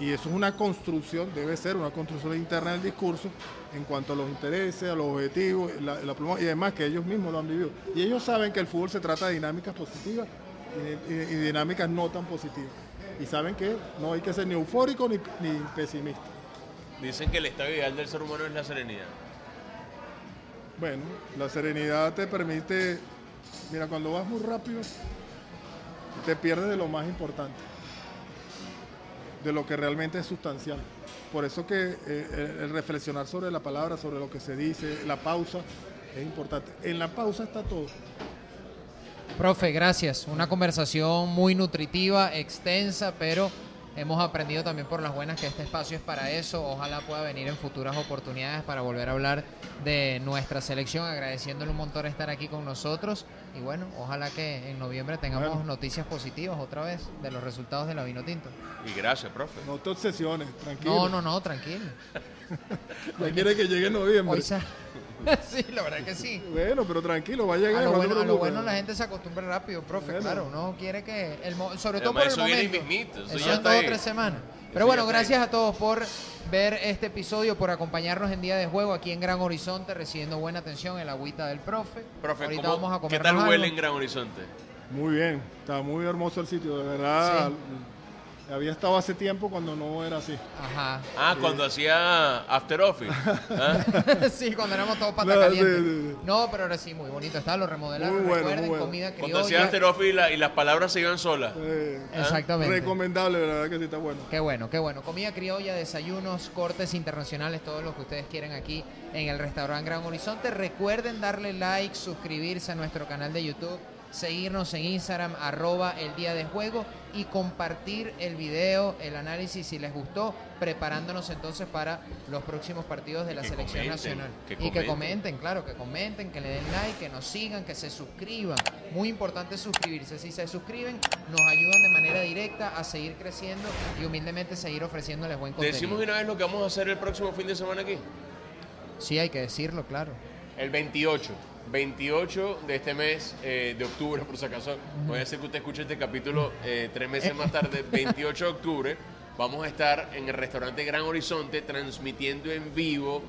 y, y eso es una construcción, debe ser una construcción interna del discurso en cuanto a los intereses, a los objetivos, la, la pluma- y además que ellos mismos lo han vivido. Y ellos saben que el fútbol se trata de dinámicas positivas y, y- y dinámicas no tan positivas. Y saben que no hay que ser ni eufórico ni, ni pesimista. Dicen que el estado ideal del ser humano es la serenidad. Bueno, la serenidad te permite, mira, cuando vas muy rápido, te pierdes de lo más importante, de lo que realmente es sustancial. Por eso que eh, el, el reflexionar sobre la palabra, sobre lo que se dice, la pausa, es importante. En la pausa está todo. Profe, gracias. Una conversación muy nutritiva, extensa, pero hemos aprendido también por las buenas que este espacio es para eso. Ojalá pueda venir en futuras oportunidades para volver a hablar de nuestra selección, agradeciéndole un montón estar aquí con nosotros. Y bueno, ojalá que en noviembre tengamos Bueno. noticias positivas otra vez de los resultados de la vino tinto. Y gracias, profe. No te obsesiones, tranquilo. No, no, no, tranquilo. Ya quiere que llegue noviembre. Hoy sí, la verdad que sí. Bueno, pero tranquilo, va a llegar. A lo, bueno, a lo bueno la gente se acostumbra rápido, profe, Bueno. claro. Uno quiere que, el, mo- sobre todo Además, por el eso viene momento. mismito, eso Eso ya en está dos o tres semanas. Eso Pero bueno, gracias a todos por ver este episodio, por acompañarnos en Día de Juego aquí en Gran Horizonte, recibiendo buena atención el agüita del profe. Profe, Ahorita ¿cómo- vamos a ¿qué tal huele algo. en Gran Horizonte? Muy bien, está muy hermoso el sitio, de verdad. Había estado hace tiempo cuando no era así. Ajá. Ah, cuando hacía After Office. ¿Ah? sí, cuando éramos todos pata No, caliente. sí, sí, sí. No, pero ahora sí, muy bonito está, lo remodelaron, Muy bueno, recuerden, muy bueno. comida Cuando hacía criolla. After Office y, la- y las palabras se iban solas. Eh, Exactamente. recomendable, la verdad que sí está bueno. Qué bueno, qué bueno. Comida criolla, desayunos, cortes internacionales, todo lo que ustedes quieren aquí en el restaurante Gran Horizonte. Recuerden darle like, suscribirse a nuestro canal de YouTube, seguirnos en Instagram, arroba el día de juego y compartir el video, el análisis si les gustó, preparándonos entonces para los próximos partidos de la Que selección comenten, nacional. que y que comenten. claro, que comenten, que le den like, que nos sigan, que se suscriban. Muy importante suscribirse. Si se suscriben, nos ayudan de manera directa a seguir creciendo y humildemente seguir ofreciéndoles buen ¿Te contenido. decimos de una vez lo que vamos a hacer el próximo fin de semana aquí? Sí, hay que decirlo, claro. El 28. 28 de este mes eh, de octubre, por si acaso. Voy a hacer que usted escuche este capítulo eh, tres meses más tarde. 28 de octubre. Vamos a estar en el restaurante Gran Horizonte transmitiendo en vivo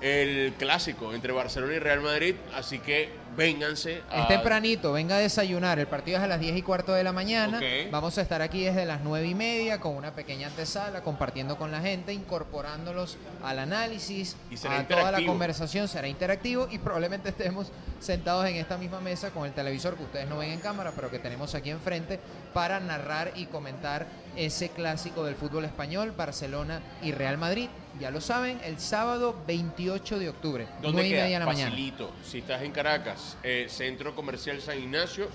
el clásico entre Barcelona y Real Madrid. Así que vénganse. a- Es tempranito, venga a desayunar. El partido es a las 10 y cuarto de la mañana. Vamos a estar aquí desde las 9 y media con una pequeña antesala, compartiendo con la gente, incorporándolos al análisis, Y será a toda la conversación. Será interactivo y probablemente estemos sentados en esta misma mesa con el televisor que ustedes no ven en cámara, pero que tenemos aquí enfrente para narrar y comentar ese clásico del fútbol español, Barcelona y Real Madrid. Ya lo saben, el sábado 28 de octubre, ¿Dónde 9 y queda? media de la mañana. Facilito. Si estás en Caracas, eh, Centro Comercial San Ignacio,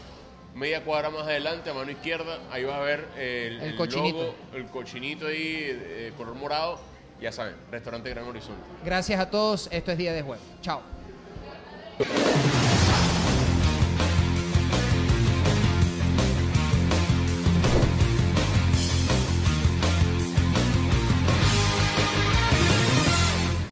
media cuadra más adelante, a mano izquierda, ahí vas a ver el, El el cochinito. logo, el cochinito ahí, eh, color morado. Ya saben, Restaurante Gran Horizonte. Gracias a todos. Esto es Día de Juego. Chao.